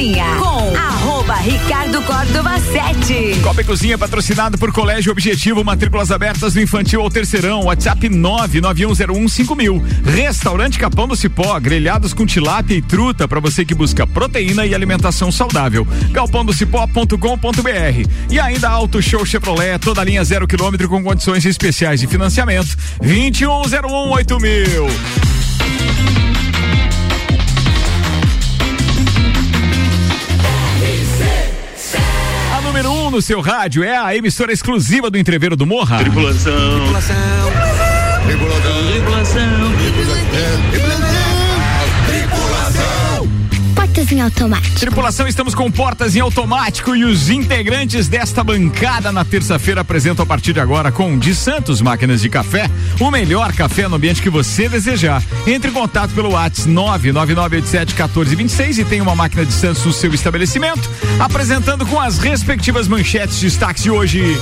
Cozinha com arroba Ricardo Córdova 7. Copa e Cozinha patrocinado por Colégio Objetivo, matrículas abertas do infantil ao terceirão, WhatsApp 991015000. Restaurante Capão do Cipó, grelhados com tilápia e truta para você que busca proteína e alimentação saudável. galpãodocipó.com.br. E ainda Auto Show Chevrolet, toda linha zero quilômetro com condições especiais de financiamento. 21018000. A número 1 no seu rádio é a emissora exclusiva do Entreveiro do Morra. Tripulação. Tripulação. Tripulação. Portas em automático. Tripulação, estamos com portas em automático e os integrantes desta bancada na terça-feira apresentam a partir de agora com de Santos Máquinas de Café, o melhor café no ambiente que você desejar. Entre em contato pelo WhatsApp 999871426 e tem uma máquina de Santos no seu estabelecimento, apresentando com as respectivas manchetes destaques de hoje.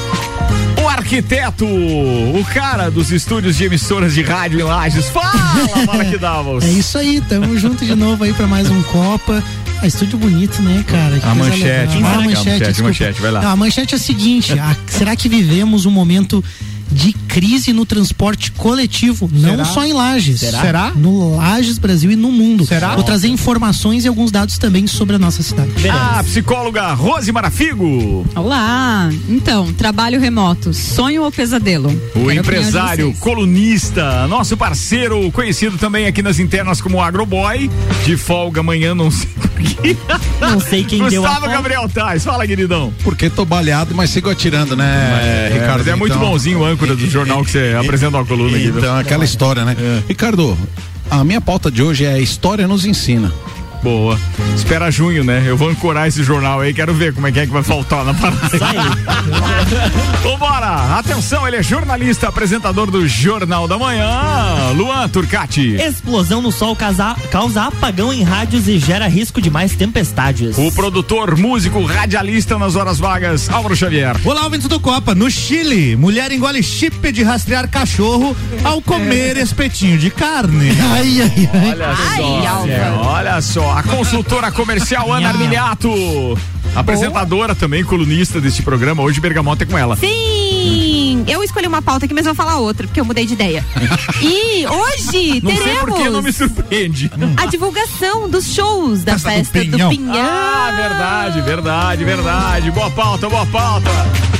O arquiteto, o cara dos estúdios de emissoras de rádio em Lages. Fala, Mara que Davos. É isso aí, tamo junto de novo aí pra mais um Copa. Ah, estúdio bonito, né, cara? Que A manchete. Marca, a manchete, desculpa. manchete, vai lá. Não, a manchete é a seguinte: a- será que vivemos um momento de crise no transporte coletivo? Não Será? só em Lages. Será? Será? No Lages, Brasil e no mundo. Será? Vou trazer informações e alguns dados também sobre a nossa cidade. A psicóloga Rose Marafigo. Olá! Então, trabalho remoto, sonho ou pesadelo? O Quero empresário, colunista, nosso parceiro, conhecido também aqui nas internas como Agroboy, de folga amanhã, não sei porquê. Não sei quem deu a Gustavo. Gabriel Tais, fala, queridão. Porque tô baleado, mas sigo atirando, né, É, Ricardo? mas é muito Então- bonzinho o âncora do jornal que você apresenta uma coluna aqui. Então, aquela história, né? Ricardo, a minha pauta de hoje é História nos ensina. Boa. Espera junho, né? Eu vou ancorar esse jornal aí, quero ver como é que é que vai faltar na parada. Vambora! Atenção, ele é jornalista, apresentador do Jornal da Manhã, Luan Turcati. Explosão no sol causa, causa apagão em rádios e gera risco de mais tempestades. O produtor, músico, radialista nas horas vagas, Álvaro Xavier. Olá, ouvintes do Copa. No Chile, mulher engole chip de rastrear cachorro ao comer espetinho de carne. Ai, ai, ai. Olha só, Zé, olha só. A consultora comercial Ana Armiliato. Apresentadora também, colunista deste programa. Hoje Bergamota é com ela. Sim! Eu escolhi uma pauta aqui, mas vou falar outra, porque eu mudei de ideia. E hoje Não sei por que não me teremos surpreende. a divulgação dos shows da Festa do festa do Pinhão. Pinhão. Ah, verdade, verdade, verdade. Boa pauta, boa pauta.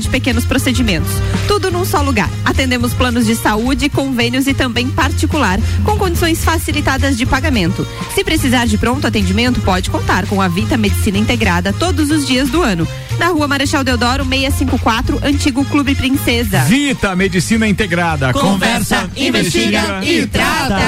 de pequenos procedimentos. Tudo num só lugar. Atendemos planos de saúde, convênios e também particular, com condições facilitadas de pagamento. Se precisar de pronto atendimento, pode contar com a Vita Medicina Integrada todos os dias do ano. Na rua Marechal Deodoro, 654, Antigo Clube Princesa. Vita Medicina Integrada. Conversa, investiga e trata.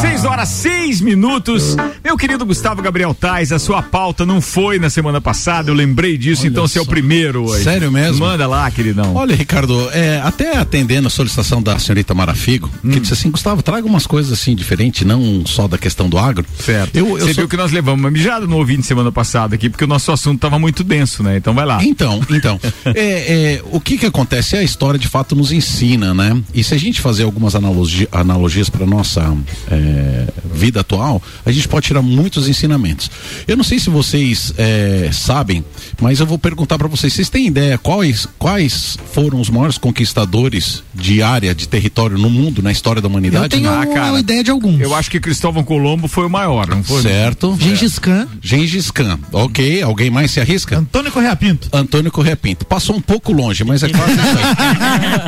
6 horas, 6 minutos. Meu querido Gustavo Gabriel Tais, a sua pauta não foi na semana passada, eu lembrei disso, então você é o primeiro hoje. Sério mesmo? Manda lá, queridão. Olha, Ricardo, é, até atendendo a solicitação da senhorita Marafigo, Hum. que disse assim, Gustavo, traga umas coisas assim diferentes, não só da questão do agro. Certo. Eu, eu Você sou- viu que nós levamos uma mijada no ouvinte semana passada aqui, porque o nosso assunto estava muito denso, né? Então vai lá. Então, então, é, é, o que que acontece? A história de fato nos ensina, né? E se a gente fazer algumas analogi analogias para nossa é, vida atual, a gente pode tirar muitos ensinamentos. Eu não sei se vocês é, sabem, mas eu vou perguntar para vocês. Vocês têm ideia quais quais foram os maiores conquistadores de área, de território no mundo, na história da humanidade? Eu tenho Ah, uma cara, ideia de alguns. Eu acho que Cristóvão Colombo foi o maior, não foi? Certo. Gengis Khan. Gengis Khan. Ok. Alguém mais se arrisca? Antônio Correia Pinto. Antônio Correia Pinto. Passou um pouco longe, mas é quase isso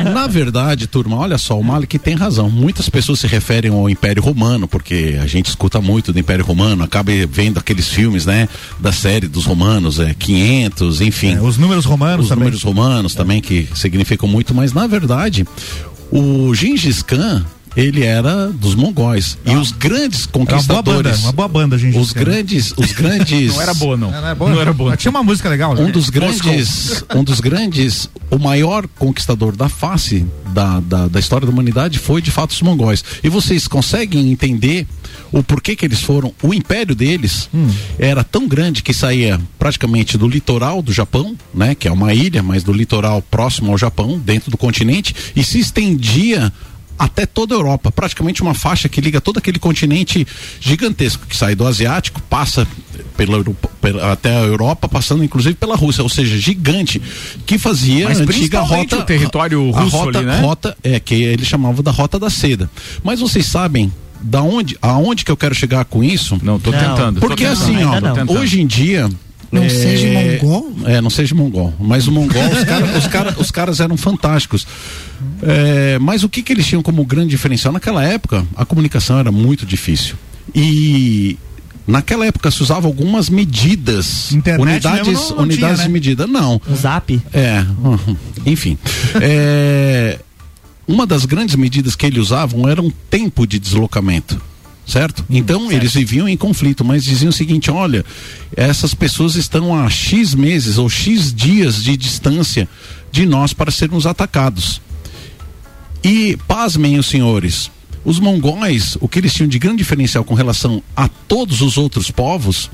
aí. Na verdade, turma, olha só, o Malik tem razão. Muitas pessoas se referem ao Império Romano, porque a gente escuta muito do Império Romano, acaba vendo aqueles filmes, né, da série dos romanos, é 500, enfim. É, os números romanos Os também. números romanos também, que significam muito, mas na verdade, o Gengis Khan ele era dos mongóis. E os grandes Era uma boa banda, conquistadores. uma boa banda, gente. Os grandes, os grandes. Não era boa, não. Não era boa? Não era boa. Mas Tinha uma música legal. Um né? dos grandes, um dos grandes, o maior conquistador da face da, da, da história da humanidade foi de fato os mongóis. E vocês conseguem entender o porquê que eles foram? O império deles era tão grande que saía praticamente do litoral do Japão, né, que é uma ilha, mas do litoral próximo ao Japão, dentro do continente, e se estendia até toda a Europa, praticamente uma faixa que liga todo aquele continente gigantesco que sai do asiático, passa pela, Europa- pela- até a Europa, passando inclusive pela Rússia, ou seja, gigante, que fazia Mas a antiga rota o território a russo rota, ali, né? rota é que ele chamava da rota da seda. Mas vocês sabem da onde, aonde que eu quero chegar com isso? Não, tô Não, tentando. tô Porque tentando. assim, ó. Tô hoje em dia Não é, seja mongol? É, não seja mongol. Mas o mongol, os, cara, os, cara- os caras eram fantásticos. É, mas o que, que eles tinham como grande diferencial? Naquela época, a comunicação era muito difícil. E naquela época se usavam algumas medidas, Internet unidades, não- não unidades tinha, né? de medida. Não. Zap. É, enfim. É, uma das grandes medidas que eles usavam era um tempo de deslocamento. Certo? Então eles viviam em conflito, mas diziam o seguinte: olha, essas pessoas estão a X meses ou X dias de distância de nós para sermos atacados. E pasmem os senhores, os mongóis, o que eles tinham de grande diferencial com relação a todos os outros povos,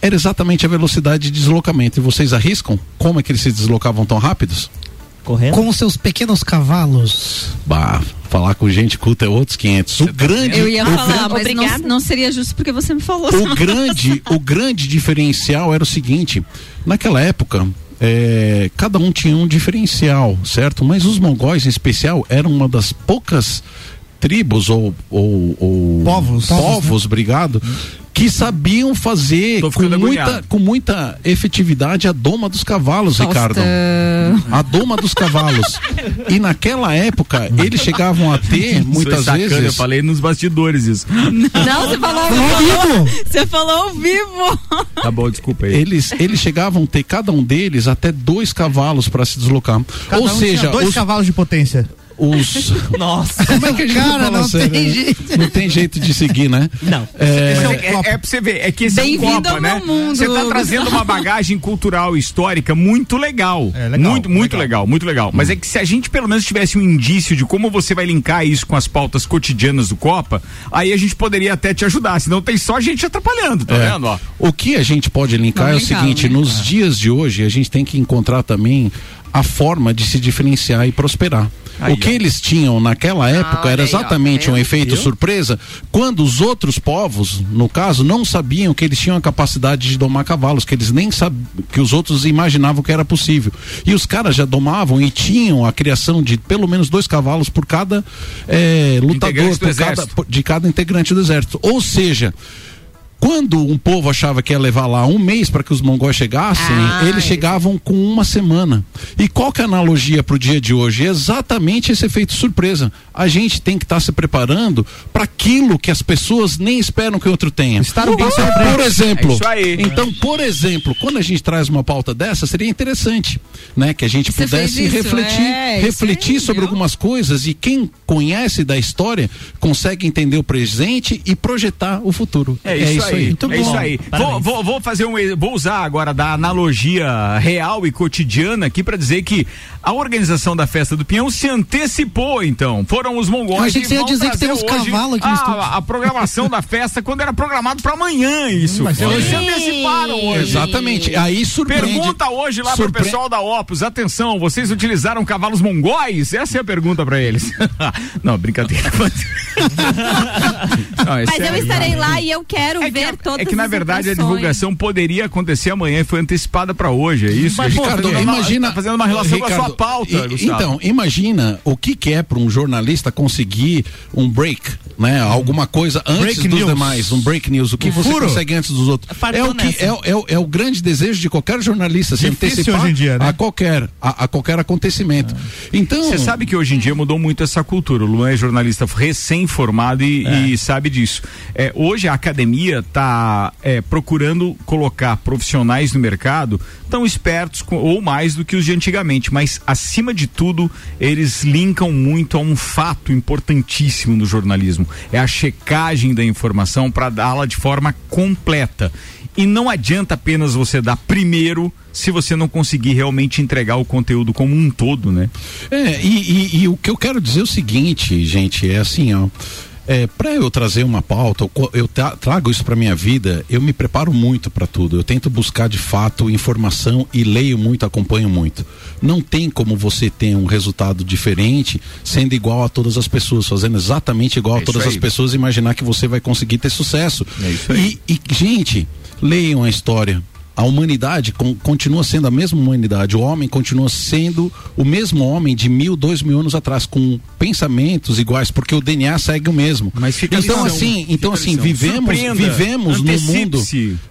era exatamente a velocidade de deslocamento. E vocês arriscam como é que eles se deslocavam tão rápidos? Correndo. Com seus pequenos cavalos. Bah, falar com gente culta é outros 500. O grande, Eu ia o falar, mas não, Obrigada. não seria justo porque você me falou. o grande, o grande diferencial era o seguinte: naquela época, é, cada um tinha um diferencial, certo? Mas os mongóis, em especial, eram uma das poucas tribos ou, ou, ou Povos. povos, obrigado, que sabiam fazer com muita, agoniado. com muita efetividade a doma dos cavalos, Ricardo. A doma dos cavalos. E naquela época, eles chegavam a ter, muitas Sou sacana, Eu vezes. falei nos bastidores isso. Não, você falou ao vivo. Você falou ao vivo. Tá bom, desculpa aí. Eles, eles chegavam a ter cada um deles até dois cavalos para se deslocar. Cada Ou um tinha seja, dois os, cavalos de potência. Os- Nossa. Como é que a gente Cara, não sério, tem né? jeito. Não tem jeito de seguir, né? Não. É, é, é, é pra você ver, é que esse é um Copa, ao né? mundo, Você tá trazendo uma bagagem cultural e histórica muito legal. É, legal, Muito, muito legal. legal. muito legal. Mas é que se a gente pelo menos tivesse um indício de como você vai linkar isso com as pautas cotidianas do Copa, aí a gente poderia até te ajudar. Senão tem só gente atrapalhando, tá É. vendo? Ó. O que a gente pode linkar Não, é o legal, seguinte: né? nos dias de hoje, a gente tem que encontrar também a forma de se diferenciar e prosperar. Aí, o que ó. eles tinham naquela época olha era aí, ó, exatamente um efeito Viu? surpresa, quando os outros povos, no caso, não sabiam que eles tinham a capacidade de domar cavalos, que eles nem sabiam, que os outros imaginavam que era possível. E os caras já domavam e tinham a criação de pelo menos dois cavalos por cada eh, lutador, por cada, por- de cada integrante do exército. Ou seja, quando um povo achava que ia levar lá um mês para que os mongóis chegassem, Ah, eles isso. chegavam com uma semana. E qual que é a analogia para o dia de hoje? Exatamente esse efeito surpresa. A gente tem que estar se preparando para aquilo que as pessoas nem esperam que o outro tenha. Estar bem Por surpreso. exemplo, É isso aí. então, por exemplo, quando a gente traz uma pauta dessa, seria interessante, né, que a gente Você pudesse isso, refletir, é, isso refletir aí, sobre viu? algumas coisas e quem conhece da história consegue entender o presente e projetar o futuro. É isso, aí. Muito é bom. isso aí. Vou, vou, vou fazer um, vou usar agora da analogia real e cotidiana aqui para dizer que a organização da festa do Pinhão se antecipou, então. Foram os mongóis. Eu achei que você ia dizer que tem uns cavalos aqui a, a programação da festa quando era programado para amanhã isso. Mas Eles se anteciparam hoje. Exatamente. Aí surpreende. Pergunta hoje lá pro surpre- pessoal da Opus. Atenção, vocês utilizaram cavalos mongóis? Essa é a pergunta pra eles. Não, brincadeira. Não, é Mas eu sério. estarei lá e eu quero É ver que, todas é que na verdade a divulgação poderia acontecer amanhã e foi antecipada pra hoje, é isso? Mas, Ricardo, fazendo uma- imagina. tá fazendo uma relação com a Ricardo, sua pauta, e-. Então, imagina o que, que é para um jornalista conseguir um break, né? Alguma coisa antes Break dos news. demais, um break news. O que você furo. consegue antes dos outros? Fartou É o, que, é, é é o grande desejo de qualquer jornalista se Difícil antecipar hoje em dia, né? a qualquer a, a qualquer acontecimento. Então, Você sabe que hoje em dia mudou muito essa cultura. O Luan é jornalista bem informado e, É. e sabe disso. É, hoje a academia está procurando colocar profissionais no mercado tão espertos com- ou mais do que os de antigamente, mas acima de tudo eles linkam muito a um fato importantíssimo no jornalismo, é a checagem da informação para dá-la de forma completa. E não adianta apenas você dar primeiro se você não conseguir realmente entregar o conteúdo como um todo, né? É, e, e- e o que eu quero dizer é o seguinte, gente, é assim, ó. É, para eu trazer uma pauta, eu trago isso para minha vida, eu me preparo muito para tudo. Eu tento buscar de fato informação e leio muito, acompanho muito. Não tem como você ter um resultado diferente sendo igual a todas as pessoas, fazendo exatamente igual É a todas as pessoas e imaginar que você vai conseguir ter sucesso. É. E, e, gente, leiam a história. A humanidade con- continua sendo a mesma humanidade. O homem continua sendo o mesmo homem de mil, dois mil anos atrás, com pensamentos iguais, porque o DNA segue o mesmo. Mas fica então lição, assim, então assim, vivemos, vivemos num mundo,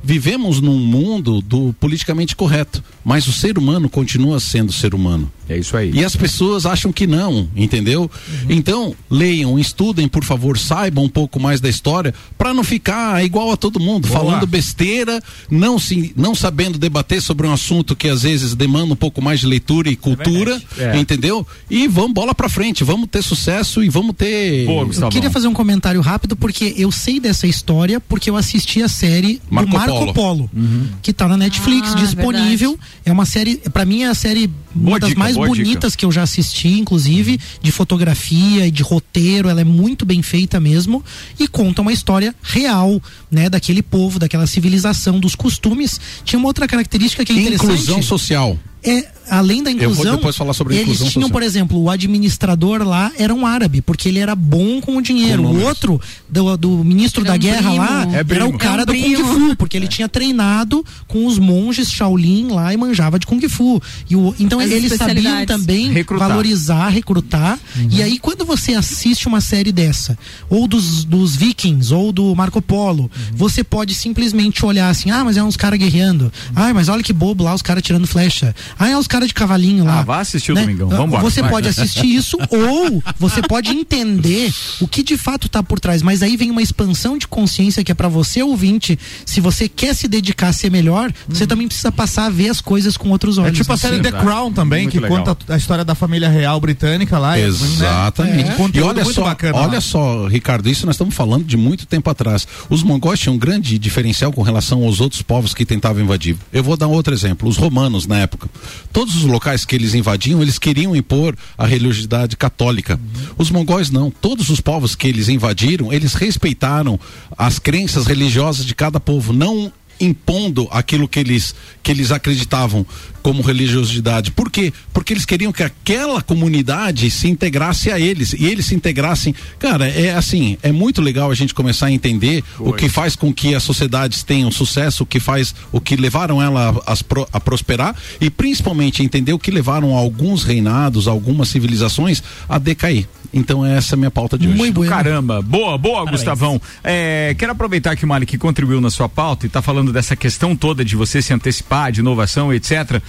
vivemos num mundo do politicamente correto, mas o ser humano continua sendo ser humano. É isso aí. E as pessoas acham que não, entendeu? Então, leiam, estudem, por favor, saibam um pouco mais da história, para não ficar igual a todo mundo, falando besteira, não se não sabendo debater sobre um assunto que às vezes demanda um pouco mais de leitura e cultura, É. entendeu? E vamos bola para frente, vamos ter sucesso e vamos ter Boa, Eu Gustavão. queria fazer um comentário rápido porque eu sei dessa história porque eu assisti a série Marco do Marco Polo. Polo, Uhum. que tá na Netflix Ah, disponível. É uma série, pra mim é a série Boa uma das dica, mais bonitas que eu já assisti, inclusive, de fotografia e de roteiro, ela é muito bem feita mesmo e conta uma história real, né, daquele povo, daquela civilização, dos costumes. Tinha uma outra característica que é interessante inclusão social. É, além da vou inclusão, depois falar sobre eles inclusão tinham, social. por exemplo, o administrador lá era um árabe, porque ele era bom com o dinheiro. Com o outro, do, do ministro Era da um guerra primo. lá, É era o cara É um do Kung. Fu, porque ele tinha treinado com os monges Shaolin lá e manjava de Kung Fu. E o, então As eles sabiam também Recrutar. valorizar, recrutar. E aí, quando você assiste uma série dessa, ou dos, dos Vikings, ou do Marco Polo, você pode simplesmente olhar assim: ah, mas é uns caras guerreando. Ah, mas olha que bobo lá, os caras tirando flecha. Ah, é os caras de cavalinho lá. Ah, vá assistir o Né? Domingão. Ah, Vambora. Você Vai. pode assistir isso, ou você pode entender o que de fato está por trás. Mas aí vem uma expansão de consciência que é para você, ouvinte. Se você quer se dedicar a ser melhor, você também precisa passar a ver as coisas com outros É olhos. tipo a série The. Crown também, Muito que legal. conta a história da família real britânica lá. e, né, Exatamente. é, E olha só, bacana olha lá. só, Ricardo, isso nós estamos falando de muito tempo atrás. Os mongóis tinham um grande diferencial com relação aos outros povos que tentavam invadir. Eu vou dar outro exemplo. Os romanos, na época, todos os locais que eles invadiam, eles queriam impor a religiosidade católica. Os mongóis não. Todos os povos que eles invadiram, eles respeitaram as crenças religiosas de cada povo, não impondo aquilo que eles que eles acreditavam como religiosidade. Por quê? Porque eles queriam que aquela comunidade se integrasse a eles e eles se integrassem. Cara, é assim, é muito legal a gente começar a entender o que faz com que as sociedades tenham sucesso, o que faz, o que levaram ela a, a prosperar e principalmente entender o que levaram alguns reinados, algumas civilizações a decair. Então essa é a minha pauta de hoje. Muito bueno. caramba. Boa, boa, Gustavão. É, quero aproveitar que o Malik contribuiu na sua pauta e está falando dessa questão toda de você se antecipar, de inovação, etc.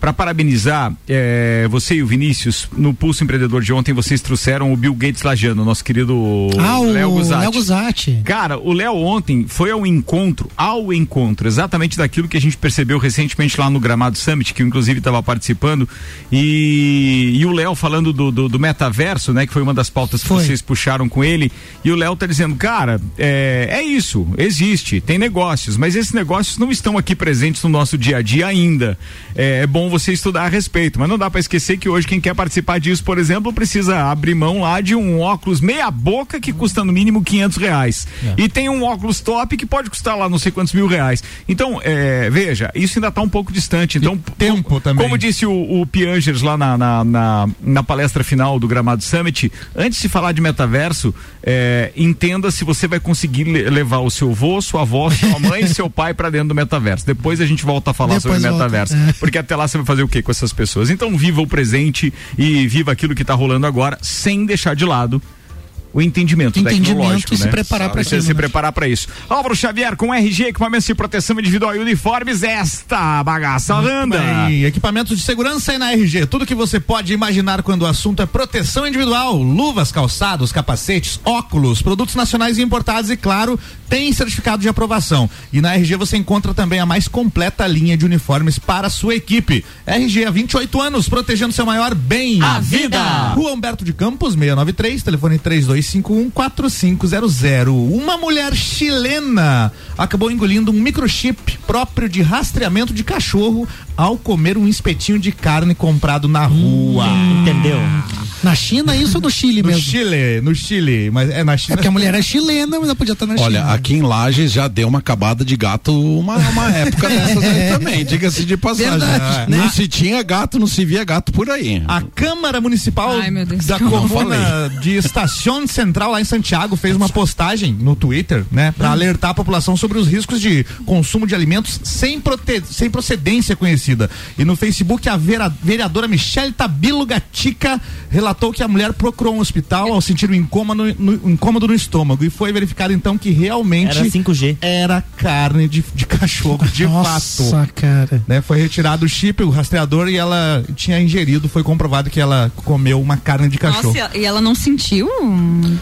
Para parabenizar é, você e o Vinícius, no Pulso Empreendedor de ontem, vocês trouxeram o Bill Gates Lajano, nosso querido Ah, Léo Guzatti. Léo Guzatti. Cara, o Léo ontem foi ao encontro, ao encontro, exatamente daquilo que a gente percebeu recentemente lá no Gramado Summit, que eu, inclusive estava participando, e, e o Léo falando do, do, do metaverso, né, que foi uma das pautas que Foi. vocês puxaram com ele, e o Léo tá dizendo, cara, é, é isso, existe, tem negócios, mas esses negócios não estão aqui presentes no nosso dia a dia ainda. É, é bom você estudar a respeito, mas não dá para esquecer que hoje quem quer participar disso, por exemplo, precisa abrir mão lá de um óculos meia boca que custa no mínimo 500 reais. E tem um óculos top que pode custar lá não sei quantos mil reais. Então, é, veja, isso ainda está um pouco distante. Então, tempo como, também. Como disse o, o Piangers lá na, na, na, na palestra final do Gramado Summit, antes de falar de metaverso, é, entenda se você vai conseguir le- levar o seu avô, sua avó, sua mãe e seu pai para dentro do metaverso. Depois a gente volta a falar Depois sobre volta, metaverso. é. Porque até lá você vai fazer o que com essas pessoas? Então viva o presente e viva aquilo que está rolando agora, sem deixar de lado o entendimento, Entendimento tecnológico, e se né? preparar Você aquilo, se né? preparar para isso. Álvaro Xavier com RG, equipamentos de proteção individual e uniformes, esta bagaça anda. Bem, equipamentos de segurança e na RG. Tudo que você pode imaginar quando o assunto é proteção individual. Luvas, calçados, capacetes, óculos, produtos nacionais e importados e, claro, tem certificado de aprovação. E na RG você encontra também a mais completa linha de uniformes para a sua equipe. RG há 28 anos, protegendo seu maior bem. A vida. Rua Humberto de Campos, 693, telefone 3251-4500. Uma mulher chilena acabou engolindo um microchip próprio de rastreamento de cachorro ao comer um espetinho de carne comprado na rua. Entendeu? Na China, isso ou no Chile No mesmo? Chile, no Chile, mas é na É China. porque a mulher é chilena, mas ela podia estar na Olha, China. aqui em Lages já deu uma acabada de gato uma, uma época dessas aí também, diga-se de passagem. Verdade, Não né? se tinha gato, não se via gato por aí. A Câmara Municipal Ai, meu Deus. da Comuna de Estação Central lá em Santiago fez uma postagem no Twitter, né, para alertar a população sobre os riscos de consumo de alimentos sem, prote- sem procedência conhecida. E no Facebook a vera- vereadora Michelle Tabilo Gatica relatou que a mulher procurou um hospital ao sentir um incômodo no, um incômodo no estômago e foi verificado então que realmente Era 5G. era carne de, de cachorro de fato Nossa, cara. né? Foi retirado o chip, o rastreador e ela tinha ingerido, foi comprovado que ela comeu uma carne de cachorro. Nossa, e ela não sentiu?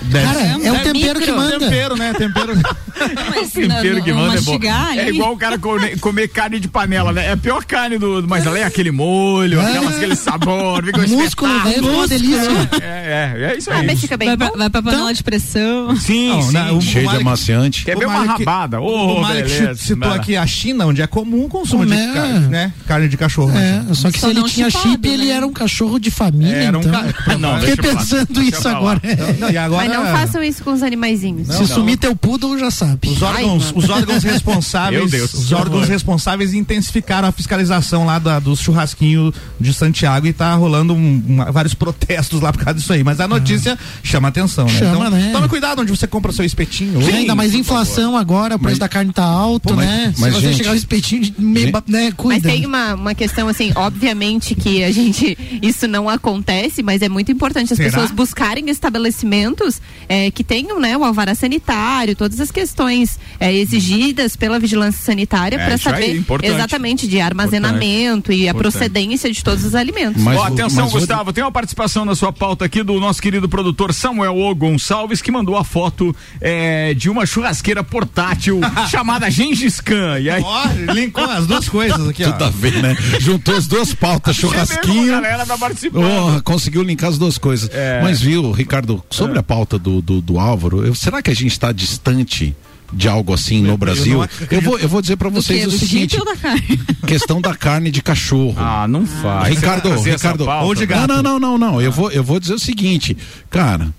Deve- Cara, é o deve- tempero que manda. Tempero, né? Tempero. Mas Tempero que manda é bom. É igual o cara comer, comer carne de panela, né? É a pior carne do, do mas ela é aquele molho, aquelas, aquele sabor, fica um Músculo, velho, uma delícia. É, é, é isso Ah, aí. mas fica bem Vai bom. vai pra panela Então- de pressão. Sim, Não, sim. né, o- Cheio de Malik- amaciante. Quer ver O uma rabada? Ô, o Malik beleza. citou aqui a China, onde é comum o consumo de Comer. carne, né? carne de cachorro. né? É, só que Só se ele tinha chipado, chip, ele né? era um cachorro de família, Era um então. ca- Não, Fiquei pensando isso agora. Mas não façam isso com os animaizinhos. Se sumir teu poodle, já sabe. Os órgãos, Ai, os órgãos responsáveis, Meu Deus. os órgãos responsáveis intensificaram a fiscalização lá da, dos churrasquinhos de Santiago e tá rolando um- uma- vários protestos lá por causa disso aí. Mas a notícia chama atenção, né? Chama, então, né? tome cuidado onde você compra seu espetinho. Sim, ainda mais inflação agora, o preço Mas- da carne tá alto, Pô, mas- né? mas, Se você gente- chegar o espetinho meio, né, cuida. Mas tem uma, uma questão assim, obviamente que a gente isso não acontece, mas é muito importante as Será? pessoas buscarem estabelecimentos é, que tenham né, o alvará sanitário, todas as questões é, exigidas pela vigilância sanitária É, para isso aí, saber importante. exatamente de armazenamento e a Importante. procedência de todos os alimentos. Mas Ó, o- atenção, mas o- Gustavo, tem uma participação na sua pauta aqui do nosso querido produtor Samuel O. Gonçalves, que mandou a foto é, de uma churrasqueira portátil chamada Gengis Khan. E aí, Ó, linkou as duas coisas aqui, Tudo a ó. ver, né? Juntou as duas pautas, a churrasquinho. tá. Oh, conseguiu linkar as duas coisas. É. Mas viu, Ricardo, sobre a pauta do, do, do Álvaro, eu- será que a gente está distante de algo assim no Brasil? Eu vou, eu vou dizer para vocês o Do seguinte: da questão da carne de cachorro. Ah, não faz. Ricardo, Ricardo, pauta? ou de gato. Não, não, não, não, não. Eu vou, eu vou dizer o seguinte, cara.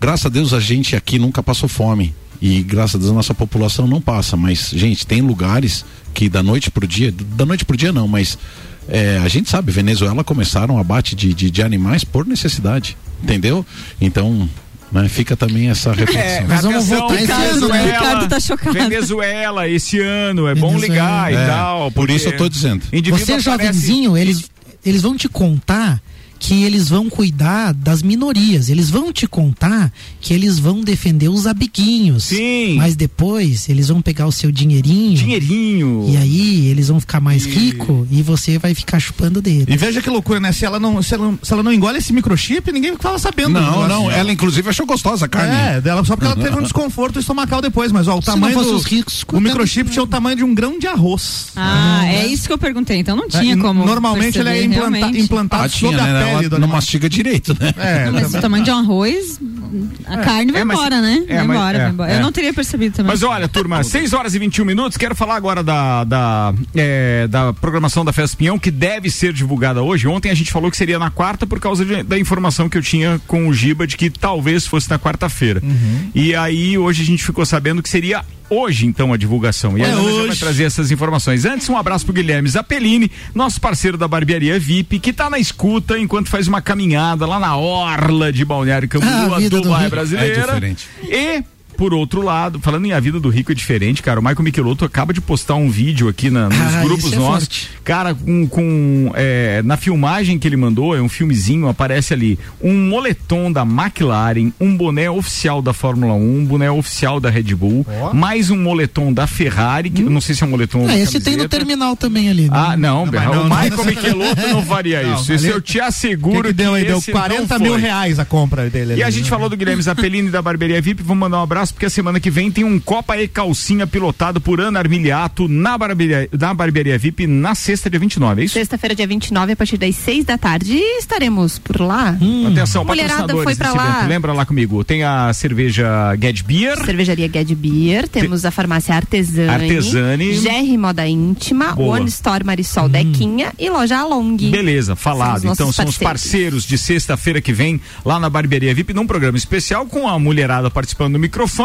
Graças a Deus a gente aqui nunca passou fome. E graças a Deus a nossa população não passa. Mas, gente, tem lugares que da noite pro dia. Da noite pro dia não, mas. é, a gente sabe, Venezuela começaram o abate de, de, de animais por necessidade. Entendeu? Então, né, fica também essa reflexão. É, Nós vamos né? Venezuela, O Ricardo tá chocado. Venezuela, esse ano, é bom Venezuela. ligar e É, tal. por isso eu tô dizendo. Você, jovenzinho, eles, eles vão te contar que eles vão cuidar das minorias. Eles vão te contar que eles vão defender os abiguinhos. Sim. Mas depois eles vão pegar o seu dinheirinho. Dinheirinho. E aí eles vão ficar mais rico e você vai ficar chupando dele. E veja que loucura, né? Se ela não, se ela, se ela não engole esse microchip, ninguém tava sabendo. do Não, não, ela inclusive achou gostosa a carne. É, dela, só porque ela teve um desconforto estomacal depois, mas ó, o Se não tamanho fosse do os ricos, o microchip tinha o tamanho de um grão de arroz. Ah, é isso que eu perguntei. Então não tinha É, como. Normalmente ele é perceber, implanta- implantado Ah, tinha, sobre né? a pele Ela do não animal. mastiga direito, né? É, Não, mas também. o tamanho de um arroz, a carne vai é, mas- embora, né? é, vai embora, é, vai embora. é. Eu não teria percebido também. Mas olha, turma, 6 horas e 21 minutos. Quero falar agora da, da, é, da programação da Festa Pinhão, que deve ser divulgada hoje. Ontem a gente falou que seria na quarta por causa de- da informação que eu tinha com o Giba de que talvez fosse na quarta-feira. E aí hoje a gente ficou sabendo que seria hoje, então, a divulgação. E É aí a Ana vai trazer essas informações. Antes, um abraço pro Guilherme Zappellini, nosso parceiro da barbearia VIP, que tá na escuta enquanto faz uma caminhada lá na orla de Balneário Ah, a Camboriú, vida a do Dubai rico. brasileira. É diferente. E por outro lado, falando em A Vida do Rico é Diferente, cara, o Michael Michelotto acaba de postar um vídeo aqui na- nos Ah, grupos é nossos. forte. Cara, com, com, é, na filmagem que ele mandou, é um filmezinho, aparece ali um moletom da McLaren, um boné oficial da Fórmula 1, um boné oficial da Red Bull, mais um moletom da Ferrari, que eu não sei se é um moletom. Ah, esse tem no terminal também ali. né? Ah, não, Não, mas não, o não Michael. Michelotto não faria Não, isso. Isso ali- eu te asseguro que, que deu aí? Deu esse 40 não mil foi. reais a compra dele. E ali, a gente né? falou do Guilherme Zappellini da Barbearia VIP. Vamos mandar um abraço porque a semana que vem tem um Copa e Calcinha pilotado por Ana Armiliato na Barbearia, na Barbearia VIP na sexta, dia 29. É isso? Sexta-feira, dia 29, a partir das 6 da tarde. E estaremos por lá. Atenção, Mulherada patrocinadores foi pra lá. evento. Lembra lá comigo? Tem a cerveja Get Beer. Cervejaria Ged Beer, temos a farmácia Artesani, Artesani. GR Moda Íntima, Boa. One Store Marisol Dequinha e loja Along. Beleza, falado. São então nossos são os parceiros de sexta-feira que vem lá na Barbearia VIP num programa especial com a mulherada participando do microfone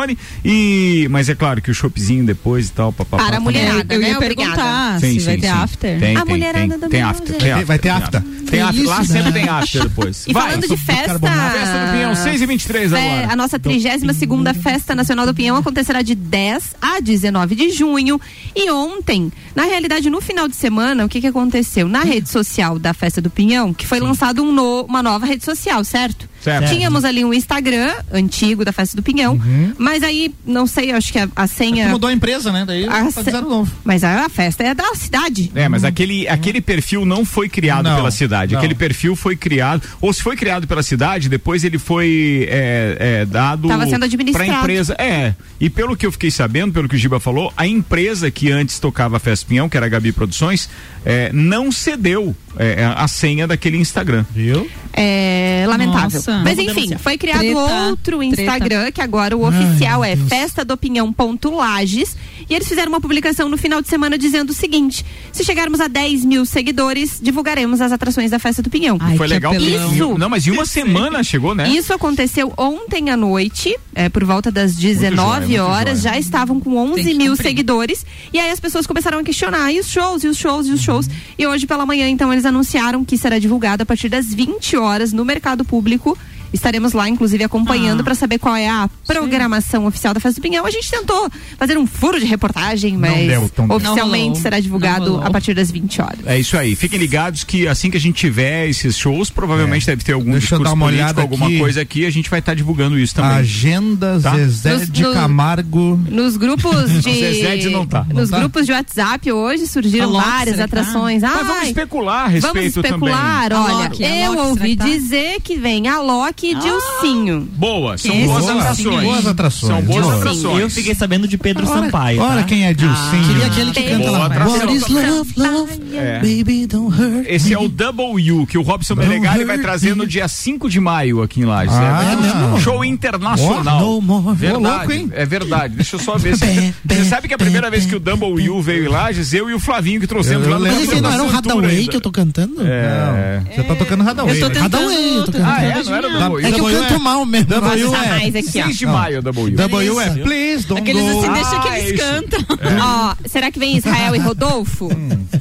e mas é claro que o choppzinho depois e tal, papapá. Para a mulherada, Eu né? ia perguntar Sim, se sim, vai ter sim. after. Tem, A tem, mulherada tem, do tem after, tem after. Vai ter after? Tem after. Lá sempre tem after depois. E Vai. falando de festa, Festa do Pinhão, 6 e 23 É, agora. a nossa 32 segunda Festa Nacional do Pinhão acontecerá de 10 a 19 de junho. E ontem, na realidade, no final de semana, o que, que aconteceu? Na rede social da Festa do Pinhão, que foi lançado um no- uma nova rede social, certo? Certo. Tínhamos ali um Instagram antigo da Festa do Pinhão, mas aí, não sei, acho que a, a senha. Mudou a empresa, né? Daí a tá se- novo. Mas a, a festa é da cidade. É, mas aquele, aquele perfil não foi criado Não, pela cidade. não. Aquele perfil foi criado, ou se foi criado pela cidade, depois ele foi é, é, dado Tava sendo administrado. pra empresa. É, e pelo que eu fiquei sabendo, pelo que o Giba falou, a empresa que antes tocava a Festa Pinhão, que era a Gabi Produções, é, não cedeu é, a senha daquele Instagram. Viu? É lamentável. Nossa. Mas enfim, foi criado Treta, outro treta. Instagram, que agora o oficial é Festa do Opinião ponto Lages. E eles fizeram uma publicação no final de semana dizendo o seguinte: se chegarmos a 10 mil seguidores, divulgaremos as atrações da Festa do Pinhão. Ai, foi que legal. apelão. Isso. Não, mas em uma semana chegou, né? Isso aconteceu ontem à noite, é, por volta das 19 muito horas, joia. já estavam com 11 Tem que mil cumprir. seguidores. E aí as pessoas começaram a questionar: e os shows, e os shows, e os shows? E hoje pela manhã, então, eles anunciaram que será divulgado a partir das 20 horas no mercado público. Estaremos lá, inclusive, acompanhando Ah. para saber qual é a programação oficial da Festa do Pinhão. A gente tentou fazer um furo de reportagem, mas deu, tão deu. oficialmente será divulgado a partir das 20 horas. É isso aí. Fiquem ligados que assim que a gente tiver esses shows, provavelmente deve ter algum Deixa eu discurso dar uma político, olhada alguma aqui. coisa aqui, a gente vai estar divulgando isso também. Agenda Tá. Zezé Nos- de no- Camargo. Nos grupos de. Zezé de não tá. Nos Não tá? grupos de WhatsApp hoje surgiram várias tá? atrações. Mas vamos especular a respeito Vamos especular, também. olha, eu Loki, ouvi tá? dizer que vem a Loki e Dilcinho. Boa, são Esse boas Boa, atrações. boas atrações. São boas Boa. atrações. Eu fiquei sabendo de Pedro Sampaio. tá? Olha quem é Dilcinho. Queria aquele que canta lá. What is love, love, É. baby, don't hurt Esse é me. o Double U, que o Robson Menegali vai trazer no dia 5 de maio aqui em Lages. Ah, é é mesmo? um show internacional. Oh, no more. Verdade, louco, hein? é verdade. Deixa eu só ver se. Você sabe que a primeira vez que o Double U veio em Lages, eu e o Flavinho que trouxemos Eu- lá no. Mas esse não era Hadaway ainda. que eu tô cantando? É. Não, Você tá tocando Hadaway. Eu tô né? tentando. Eu tô cantando. Ah, é? Não era adivinhar. É que eu W canto é- mal mesmo. W é mais aqui, ó. 6 de maio, Double U. W é Please Don't Aqueles Go. assim, deixa que Ah, eles isso. cantam. Ó, será que vem Israel e Rodolfo?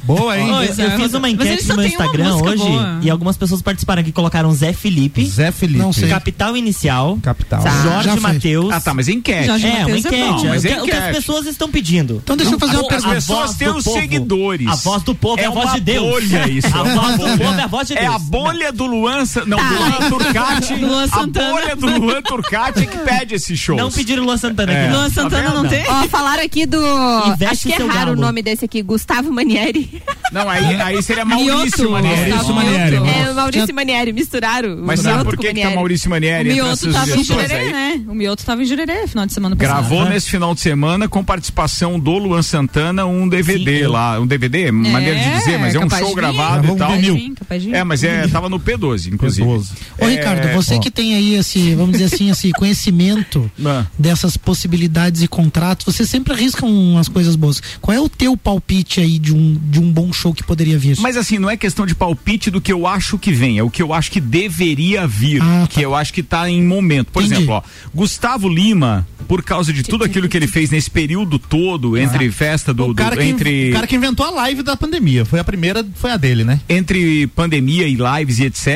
Boa, hein? É. Eu fiz uma enquete no Instagram hoje e algumas pessoas participaram aqui colocaram Zé Felipe, Zé Felipe. Não sei. Capital Inicial, Capital. Tá. Jorge. Matheus. Ah, tá, mas enquete. Jorge É, uma é enquete. mas o, é que, que as pessoas estão pedindo. Então deixa eu fazer uma A- As a pergunta. pessoas voz têm os seguidores. A voz do povo é, É a voz de Deus. bolha isso. A voz do povo é a voz de É Deus. a bolha do Luan, não, do Luan Turcati. Luan a Santana. bolha do Luan Turcati é que pede esse show. Não pediram Luan Santana É. aqui. Luan não. Santana Tá não tem? Ó, falaram aqui do. Investe Acho que é raro o galo. nome desse aqui, Gustavo Manieri. Não, aí, aí seria Maurício Mioto. Manieri. Maurício. Manieri. É, Maurício Manieri, misturaram. Mas o sabe Mioto por que, que tá Manieri. Maurício Manieri O Mioto tava em Jurerê, aí? né? O Mioto tava em Jurerê final de semana passado. Gravou nesse final de semana com participação do Luan Santana um DVD lá. Um DVD, maneira de dizer, mas é um show gravado e tal. É, mas é, tava no P12, inclusive. P12. Ô, É, Ricardo, você ó. que tem aí esse, vamos dizer assim, esse conhecimento Ah. dessas possibilidades e contratos, você sempre arrisca umas coisas boas. Qual é o teu palpite aí de um, de um bom show que poderia vir. Mas assim, não é questão de palpite do que eu acho que vem, é o que eu acho que deveria vir, Ah, que eu acho que tá em momento. Por Entendi. exemplo, ó, Gustavo Lima, por causa de tudo aquilo que ele fez nesse período todo, entre festa do, O do- cara, que, entre o cara que inventou a live da pandemia. Foi a primeira, foi a dele, né? entre pandemia e lives e etc,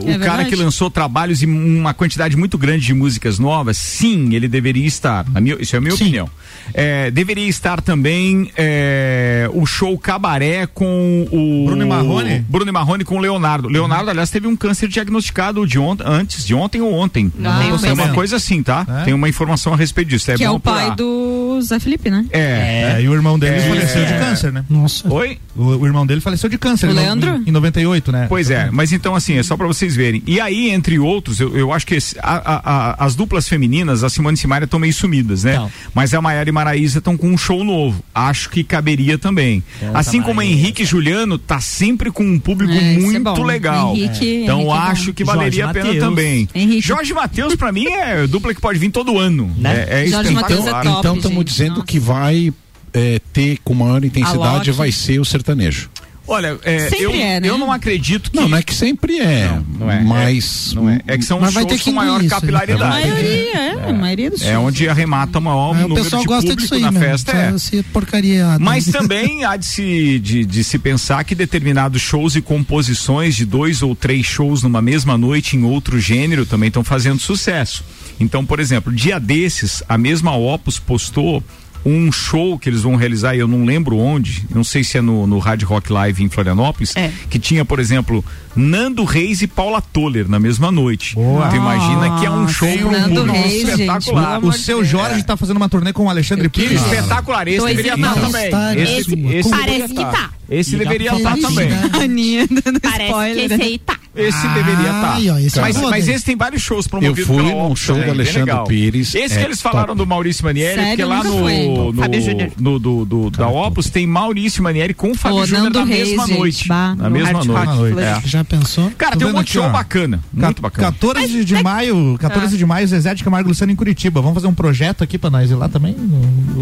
o cara verdade. que lançou trabalhos e uma quantidade muito grande de músicas novas, sim, ele deveria estar. Minha- isso é a minha Sim. opinião. É, deveria estar também é, o show Cabaré com o Bruno e Marrone? Bruno e Marrone com o Leonardo. Leonardo, aliás, teve um câncer diagnosticado de ont antes de ontem ou ontem. Não, é uma coisa assim, tá? É? Tem uma informação a respeito disso. É que é o pai do Zé Felipe, né? É. É, e o irmão dele É. faleceu de câncer, né? Nossa. Oi? O, o irmão dele faleceu de câncer. O em Leandro? Em 98, né? Pois é, mas então assim, é só pra vocês verem. E aí, entre outros, eu, eu acho que esse- a- a- a- as duplas femininas, a Simone e Simaria estão meio sumidas, né? Então. Mas a Maiara e Maraísa estão com um show novo. Acho que caberia também. Canta, assim como Maraísa. Henrique e Juliano, tá sempre com um público É, é muito bom. legal. Henrique- então Henrique é acho que Jorge valeria a pena Mateus. também. Henrique. Jorge Matheus, pra mim, é dupla que pode vir todo ano. Né? É, é Jorge espetacular. é top. então estamos gente, dizendo nossa. que vai é, ter com maior intensidade vai ser o sertanejo. Olha, é, eu, é, né? eu não acredito que. Não, não é que sempre é, Não, não é. mas Não é. É que são Mas vai shows ter que com maior isso, né? A capilaridade. maioria, é, a maioria dos É shows. onde arremata o maior Aí o número pessoal de gosta público disso aí, na mesmo. festa. É. Essa porcaria. Mas também há de se, de, de se pensar que determinados shows e composições de dois ou três shows numa mesma noite em outro gênero também estão fazendo sucesso. Então, por exemplo, dia desses, a mesma Opus postou um show que eles vão realizar, e eu não lembro onde, não sei se é no, no Rádio Rock Live em Florianópolis, É. que tinha, por exemplo, Nando Reis e Paula Toller na mesma noite. Boa. Tu imagina que é um show pro Nando público Reis, gente, espetacular. pelo O seu. Jorge tá fazendo uma turnê com o Alexandre Pires. Espetacular, esse Dois deveria estar também. Estar Esse, esse deveria Parece que estar. tá. Esse Já deveria estar felicidade. também. Aninha dando Parece spoiler. que esse aí tá. Esse Ah, deveria estar. ó, esse é mas, mas né? esse tem vários shows promovidos Eu fui pela num Opus show do Alexandre. Pires, Esse é que eles falaram top. do Maurício Manieri, Sério? porque lá Nunca no, no, no- do, do- da Opus tem Maurício Manieri com o Fábio Júnior na Reis, mesma gente, noite. bah. Na mesma noite. Rock É. Já pensou? Cara, Tô tem um monte de show bacana. Muito bacana. 14 de maio, 14 É. de maio, Zezé de Camargo Luciano em Curitiba. Vamos fazer um projeto aqui pra nós ir lá também?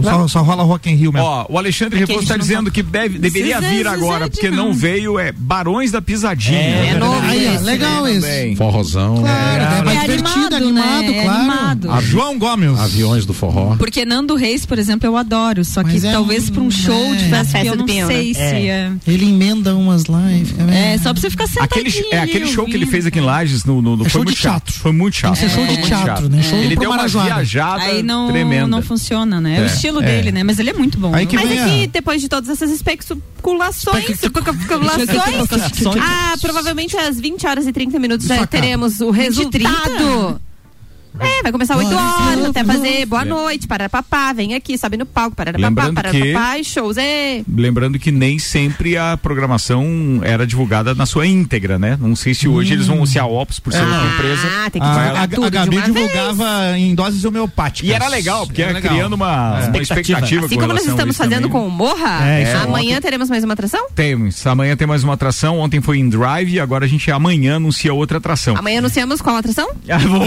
Só, só rola Rock in Rio mesmo. Ó, o Alexandre Repouso está dizendo que deve, deveria vir agora, porque não veio, é Barões da Pisadinha. É, É novo Esse, legal né? esse. Também. Forrozão, Claro, é, mais É divertido, animado, animado, né? É claro. animado. A João Gomes. aviões do forró. Porque Nando Reis, por exemplo, eu adoro. Só que é talvez um- pra um show é. de festa, Festa eu não Pinhão, sei né? se É. é. Ele emenda umas lá e fica. É, só pra você ficar sentadinho Aquele, é aquele show que ele fez aqui em Lages no, no, no- É foi muito chato. teatro. Foi muito chato. Que ser show Foi de muito teatro, chato. né? Show Ele deu uma viajada Aí não, tremenda. não funciona, né? É, o É, estilo é. dele, né? Mas ele é muito bom. Mas é que depois de todas essas especulações, especulações, ah, provavelmente às 20 horas e 30 minutos já Facada. teremos o 20 30? resultado. É, vai começar 8 Olha, horas, até fazer boa noite, pararapapá, vem aqui, sobe no palco, pararapapá, Lembrando pararapapá, e shows, é... Lembrando que nem sempre a programação era divulgada na sua íntegra, né? Não sei se hoje eles vão se a Opus por ser outra empresa. Ah, tem que A, divulgar a, a tudo de Gabi uma vez. divulgava em doses homeopáticas. E era legal, porque Era era legal. criando uma, uma Expectativa. Assim com como nós a estamos fazendo também. com o Morra, É, é amanhã teremos mais uma atração? Temos. Amanhã tem mais uma atração. Ontem foi em Drive, agora a gente amanhã anuncia outra atração. Amanhã anunciamos qual atração? Ah, vou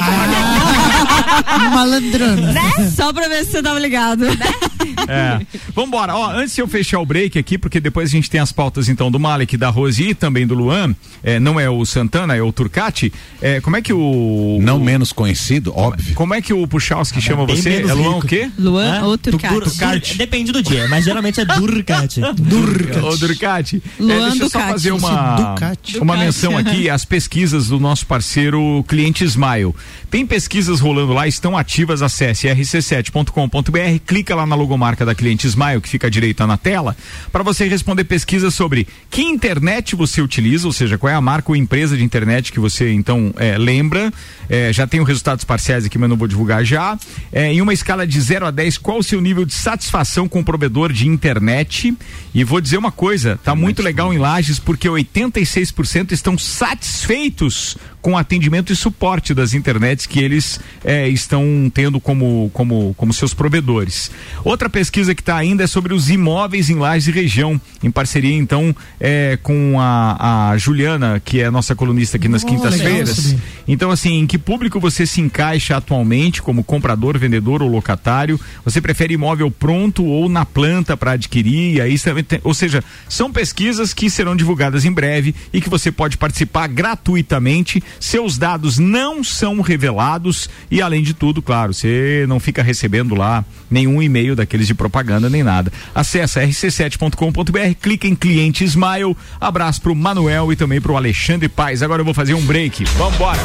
Malandrona. Só pra ver se você tava ligado. É. Vambora, ó, antes de eu fechar o break aqui, porque depois a gente tem as pautas então do Malek, da Rose e também do Luan, é, não é o Santana, é o Turcati, é, como é que o... Não o- menos conhecido, óbvio. Como é que o Puchalski chama bem você? menos É Luan rico. o quê? Luan Hã? ou Turcati? Dur- Depende do dia, mas geralmente é Durcati. Ô, Durcati. Luan é, deixa eu só Ducati. fazer uma, Ducati. uma menção aqui, as pesquisas do nosso parceiro Cliente Smile. Tem pesquisas rolando lá, estão ativas, acesse rc7.com.br, clica lá na logomarca da Cliente Smile, que fica à direita na tela, para você responder pesquisas sobre que internet você utiliza, ou seja, qual é a marca ou empresa de internet que você então é, lembra. É, já tenho resultados parciais aqui, mas não vou divulgar já. É, em uma escala de 0 a 10, qual o seu nível de satisfação com o provedor de internet? E vou dizer uma coisa, tá muito legal em Lages, porque 86% estão satisfeitos com atendimento e suporte das internets que eles é, estão tendo como, como, como seus provedores. Outra pesquisa que está ainda é sobre os imóveis em Lages e região, em parceria então é, com a, a Juliana, que é nossa colunista aqui nas Oh, quintas-feiras. Então, assim, em que público você se encaixa atualmente como comprador, vendedor ou locatário? Você prefere imóvel pronto ou na planta para adquirir? Aí, ou seja, são pesquisas que serão divulgadas em breve e que você pode participar gratuitamente. Seus dados não são revelados e, além de tudo, claro, você não fica recebendo lá nenhum e-mail daqueles de propaganda nem nada. Acesse rc7.com.br, clique em cliente Smile. Abraço pro Manuel e também pro Alexandre Paz. Agora eu vou fazer um break. Vambora!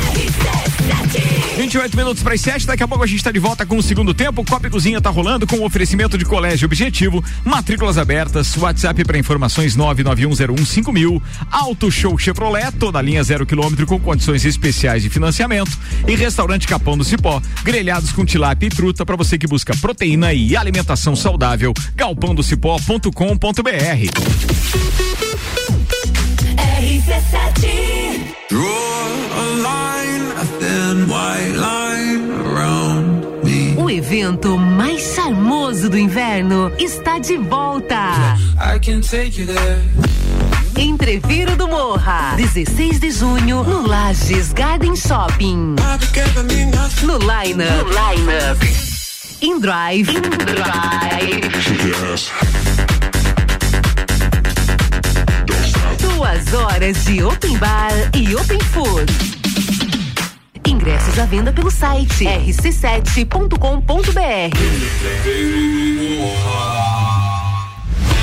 28 minutos para as 7, daqui a pouco a gente está de volta com o segundo tempo. Copa e Cozinha está rolando com oferecimento de colégio objetivo, matrículas abertas, WhatsApp para informações 991015000, Auto Show Chevrolet, toda linha zero quilômetro com condições especiais de financiamento e restaurante Capão do Cipó, grelhados com tilápia e truta para você que busca proteína e alimentação saudável. galpãodocipó.com.br. RC7 o evento mais charmoso do inverno está de volta. Entreviro do Morra, 16 de junho, no Lages Garden Shopping. No Line Up. No Line Up. In Drive. In Drive. Duas horas de Open Bar e Open Food. Ingressos à venda pelo site rc7.com.br.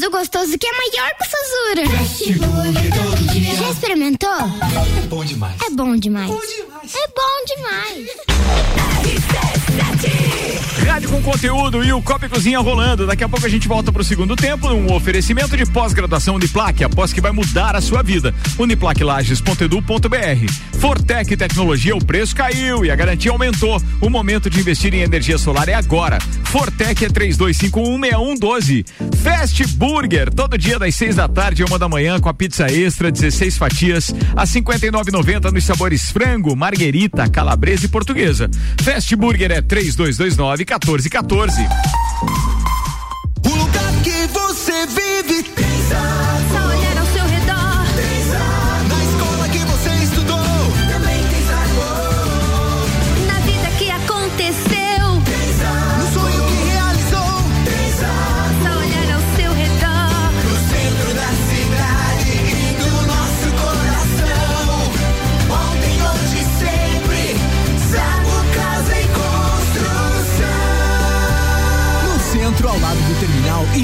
15 anos, o gostoso que é maior que o Sazura. Dia. Já experimentou? É bom demais. É bom demais. É bom demais. Rádio com conteúdo e o Copa e Cozinha rolando. Daqui a pouco a gente volta pro segundo tempo, um oferecimento de pós-graduação Uniplaque, após que vai mudar a sua vida. Uniplaquilages.edu.br. Fortec Tecnologia, o preço caiu e a garantia aumentou. O momento de investir em energia solar é agora. Fortec é 32516112. Fast Burger, todo dia das 6 da tarde e uma da manhã com a pizza extra, 16 fatias, a 59,90 nos sabores frango, marguerita, calabresa e portuguesa. Fast Burger é 3229 1414.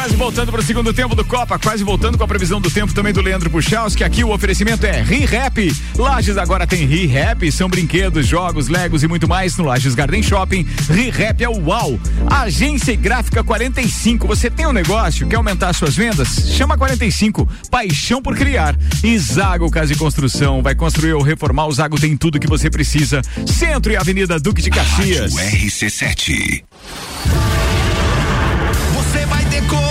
Quase voltando para o segundo tempo do Copa, quase voltando com a previsão do tempo também do Leandro Puchalski. Aqui o oferecimento é ReHap. Lages agora tem ReHap, são brinquedos, jogos, legos e muito mais no Lages Garden Shopping. ReHap é o UAU. Agência Gráfica 45. Você tem um negócio, quer aumentar suas vendas? Chama 45. Paixão por criar. E Zago Casa e Construção. Vai construir ou reformar, o Zago tem tudo que você precisa. Centro e Avenida Duque de Caxias. Rádio RC7. Você vai decolar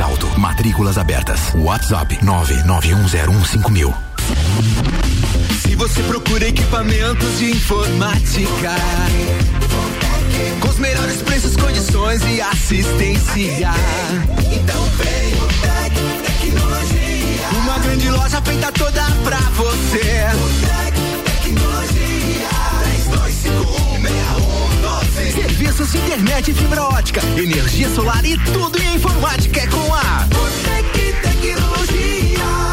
voar mais alto. Matrículas abertas. WhatsApp 991015000. Se você procura equipamentos de informática, com os melhores preços, condições e assistência, então vem o Tec Tecnologia. Uma grande loja feita toda pra você. Serviços de internet fibra ótica, energia solar e tudo em informática é com a Tecnologia.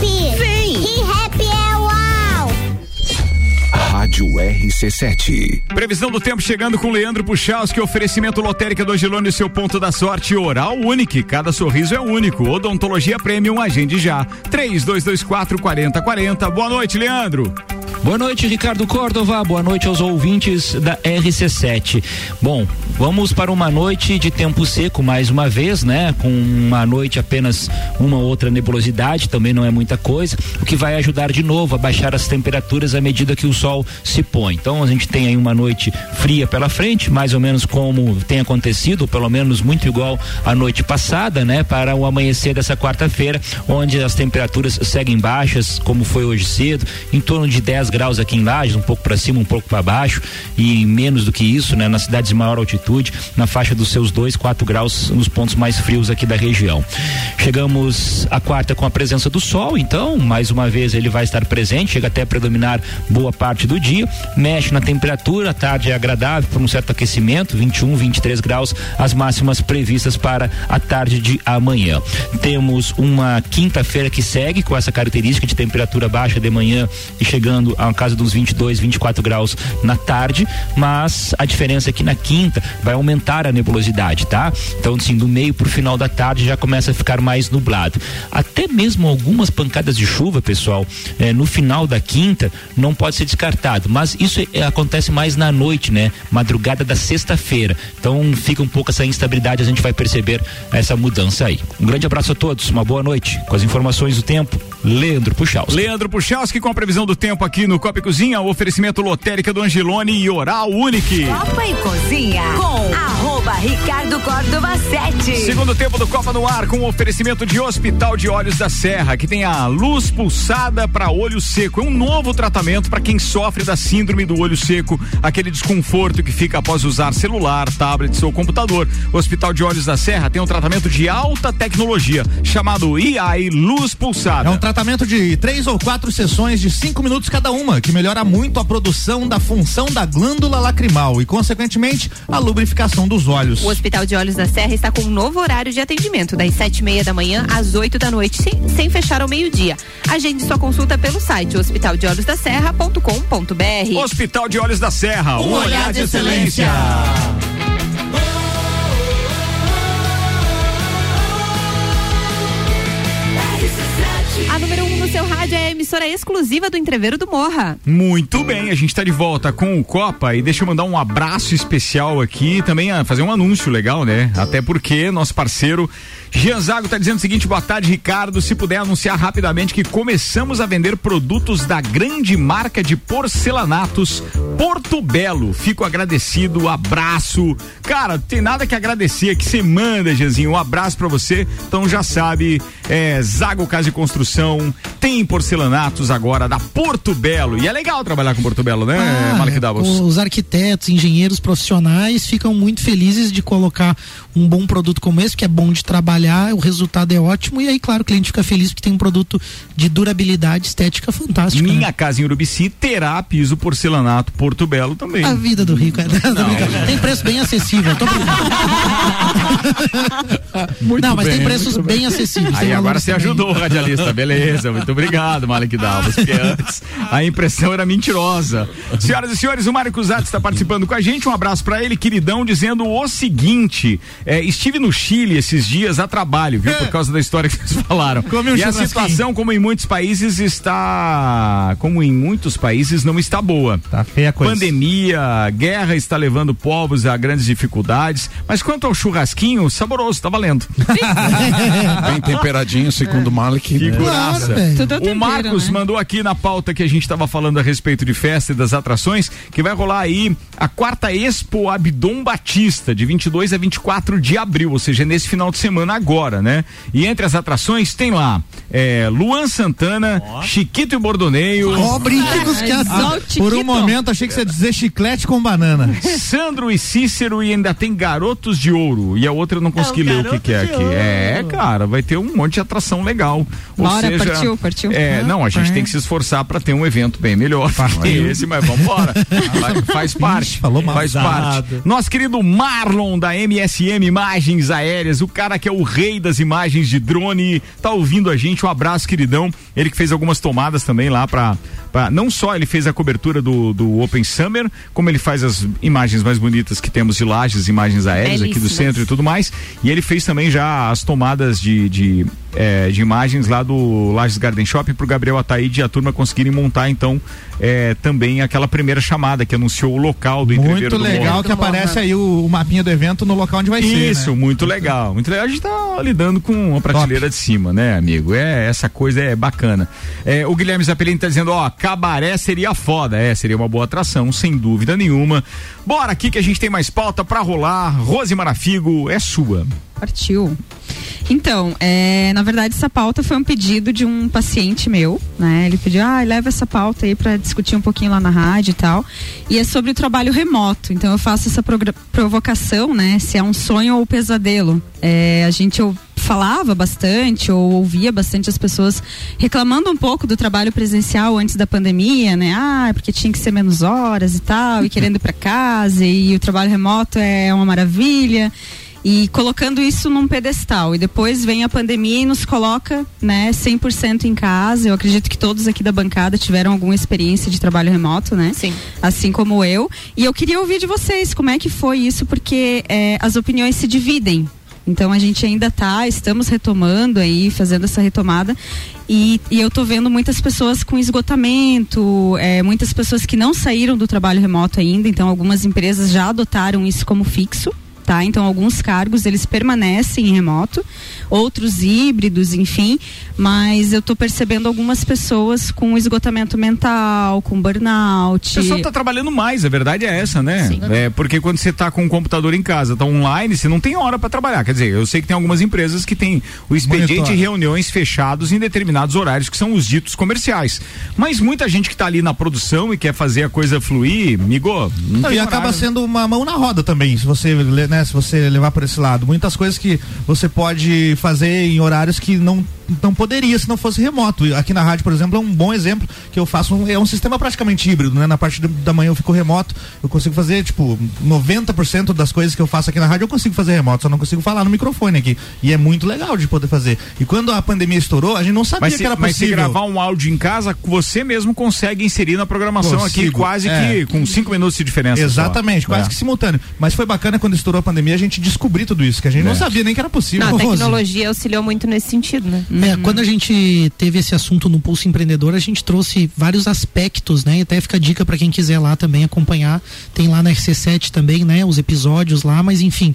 Vem. ReHap é uau. Rádio RC7. Previsão do tempo chegando com Leandro Puchalski, oferecimento lotérica do Angelone, seu ponto da sorte oral único. Cada sorriso é único. Odontologia Premium, agende já. 3224 4040. Boa noite, Leandro. Boa noite, Ricardo Córdova. Boa noite aos ouvintes da RC7. Bom, vamos para uma noite de tempo seco mais uma vez, né? Com uma noite apenas uma outra nebulosidade, também não é muita coisa, o que vai ajudar de novo a baixar as temperaturas à medida que o sol se põe. Então a gente tem aí uma noite fria pela frente, mais ou menos como tem acontecido, pelo menos muito igual à noite passada, né? Para o amanhecer dessa quarta-feira, onde as temperaturas seguem baixas, como foi hoje cedo, em torno de 10 graus aqui em Lages, um pouco para cima, um pouco para baixo, e menos do que isso, né? Nas cidades de maior altitude, na faixa dos seus 2, 4 graus nos pontos mais frios aqui da região. Chegamos à quarta com a presença do sol, então, mais uma vez ele vai estar presente, chega até a predominar boa parte do dia, mexe na temperatura, a tarde é agradável por um certo aquecimento, 21, 23 graus, as máximas previstas para a tarde de amanhã. Temos uma quinta-feira que segue com essa característica de temperatura baixa de manhã e chegando a casa dos 22, 24 graus na tarde, mas a diferença é que na quinta vai aumentar a nebulosidade, tá? Então, assim, do meio pro final da tarde já começa a ficar mais nublado. Até mesmo algumas pancadas de chuva, pessoal, eh, no final da quinta não pode ser descartado, mas isso eh, acontece mais na noite, né? Madrugada da sexta-feira. Então fica um pouco essa instabilidade, a gente vai perceber essa mudança aí. Um grande abraço a todos, uma boa noite. Com as informações do tempo, Leandro Puchalski. Leandro Puchalski com a previsão do tempo aqui no Copa e Cozinha, o oferecimento lotérica do Angelone e Oral Unique. Copa e Cozinha com arroba Ricardo Córdova 7. Segundo tempo do Copa no Ar com o oferecimento de Hospital de Olhos da Serra, que tem a luz pulsada para olho seco. É um novo tratamento para quem sofre da síndrome do olho seco, aquele desconforto que fica após usar celular, tablet ou computador. O Hospital de Olhos da Serra tem um tratamento de alta tecnologia chamado IAI Luz Pulsada. É um tratamento de três ou quatro sessões de cinco minutos cada uma, que melhora muito a produção da função da glândula lacrimal e, consequentemente, a lubrificação dos olhos. O Hospital de Olhos da Serra está com um novo horário de atendimento, das sete e meia da manhã às 8 da noite, sem, sem fechar ao meio-dia. Agende sua consulta pelo site hospitaldeolhosdaserra.com.br. Hospital de Olhos da Serra, um, olhar de excelência. Emissora exclusiva do Entreveiro do Morra. Muito bem, a gente está de volta com o Copa e deixa eu mandar um abraço especial aqui, também a fazer um anúncio legal, né? Até porque nosso parceiro Jean Zago está dizendo o seguinte: boa tarde, Ricardo. Se puder anunciar rapidamente que começamos a vender produtos da grande marca de porcelanatos Porto Belo. Fico agradecido, abraço. Cara, tem nada que agradecer que você manda, Jeanzinho. Um abraço para você. Então já sabe, é, Zago Casa e Construção tem porcelanatos agora da Porto Belo. E é legal trabalhar com Porto Belo, né, Ah, Malek Davos? Os arquitetos, engenheiros profissionais ficam muito felizes de colocar um bom produto como esse, que é bom de trabalhar, o resultado é ótimo e aí, claro, o cliente fica feliz porque tem um produto de durabilidade estética fantástico. né? Minha casa em Urubici terá piso porcelanato Porto Belo também. A vida do rico é. Tem preço bem acessível. Tô brincando. Não, mas tem bem, preços muito bem acessíveis. Aí tem agora você também. ajudou o radialista, beleza. Muito obrigado, Malek Davos, porque antes a impressão era mentirosa. Senhoras e senhores, o Mário Cusatz está participando com a gente. Um abraço para ele, queridão, dizendo o seguinte: é, estive no Chile esses dias a trabalho, viu? Por causa da história que vocês falaram. Come um e a situação, como em muitos países, está. Como em muitos países, não está boa. Tá feia a coisa. Pandemia, guerra está levando povos a grandes dificuldades. Mas quanto ao churrasquinho, saboroso, tá valendo. Bem temperadinho, segundo o Malik. Figuraça. Claro, o Marcos né? mandou aqui na pauta que a gente estava falando a respeito de festa e das atrações, que vai rolar aí a quarta Expo Abdom Batista, de 22 a 24 de abril, ou seja, nesse final de semana agora, né? E entre as atrações tem lá é, Luan Santana, Chiquito e Bordoneio, Ó, brinquedos que o Por um momento achei que você ia dizer chiclete com banana. Sandro e Cícero e ainda tem Garotos de Ouro. E a outra eu não consegui ler o que, que é aqui. É, cara, vai ter um monte de atração legal. Ou Bora, seja, partiu, partiu. É, não, a gente tem que se esforçar para ter um evento bem melhor que esse, mas vamos embora. Vai- faz parte. falou mal. Faz parte. Nosso querido Marlon da MSM Imagens Aéreas, o cara que é o rei das imagens de drone, tá ouvindo a gente. Um abraço, queridão. Ele que fez algumas tomadas também lá para não só ele fez a cobertura do, do Open Summer, como ele faz as imagens mais bonitas que temos de lajes, imagens aéreas aqui do centro e tudo mais. E ele fez também já as tomadas de, de, eh, de imagens lá do Lages Garden Shopping pro Gabriel Ataíde e a turma conseguirem montar então eh, também aquela primeira chamada que anunciou o local do Muito do legal Morro. que aparece aí o, o mapinha do evento no local onde vai ser. Isso, né? muito legal. Muito legal. A gente tá lidando com a prateleira de cima, né, amigo? É, essa coisa é bacana. É, o Guilherme Zapelini tá dizendo, ó, cabaré seria foda. É, seria uma boa atração, sem dúvida nenhuma. Bora aqui que a gente tem mais pauta pra rolar. Rose Marafigo, é sua. Partiu. Então, é, na verdade, essa pauta foi um pedido de um paciente meu, né? Ele pediu, ah, leva essa pauta aí para discutir um pouquinho lá na rádio e tal. E é sobre o trabalho remoto. Então, eu faço essa provocação, né? Se é um sonho ou pesadelo. É, a gente falava bastante ou ouvia bastante as pessoas reclamando um pouco do trabalho presencial antes da pandemia, né? Ah, porque tinha que ser menos horas e tal, e querendo ir para casa, e o trabalho remoto é uma maravilha e colocando isso num pedestal. E depois vem a pandemia e nos coloca, né, 100% em casa. Eu acredito que todos aqui da bancada tiveram alguma experiência de trabalho remoto, né? Sim. Assim como eu. E eu queria ouvir de vocês como é que foi isso, porque é, as opiniões se dividem. Então a gente ainda tá, estamos retomando aí, fazendo essa retomada. E, e eu tô vendo muitas pessoas com esgotamento, é, muitas pessoas que não saíram do trabalho remoto ainda, então algumas empresas já adotaram isso como fixo. Tá? Então alguns cargos eles permanecem em remoto, outros híbridos, enfim, mas eu tô percebendo algumas pessoas com esgotamento mental, com burnout. O pessoal tá trabalhando mais, a verdade é essa, né? É, porque quando você tá com o computador em casa, tá online, você não tem hora para trabalhar. Quer dizer, eu sei que tem algumas empresas que têm o expediente Monitor. e reuniões fechados em determinados horários, que são os ditos comerciais. Mas muita gente que tá ali na produção e quer fazer a coisa fluir, migo, não, e acaba sendo uma mão na roda também, se você, le- né, se você levar por esse lado. Muitas coisas que você pode fazer em horários que não não poderia se não fosse remoto. Aqui na rádio, por exemplo, é um bom exemplo que eu faço um, é um sistema praticamente híbrido, né? Na parte do- da manhã eu fico remoto, eu consigo fazer tipo 90% das coisas que eu faço aqui na rádio eu consigo fazer remoto, só não consigo falar no microfone aqui. E é muito legal de poder fazer. E quando a pandemia estourou, a gente não sabia Mas se, que era mas se possível. gravar um áudio em casa, você mesmo consegue inserir na programação aqui, Consigo, quase é. que com cinco minutos de diferença. Exatamente, só. quase É. que simultâneo. Mas foi bacana quando estourou a pandemia a gente descobrir tudo isso, que a gente É. não sabia nem que era possível. Não, a Rose. tecnologia auxiliou muito nesse sentido, né? É, quando a gente teve esse assunto no Pulso Empreendedor, a gente trouxe vários aspectos, né? E até fica a dica para quem quiser lá também acompanhar. Tem lá na RC7 também, né? Os episódios lá, mas enfim,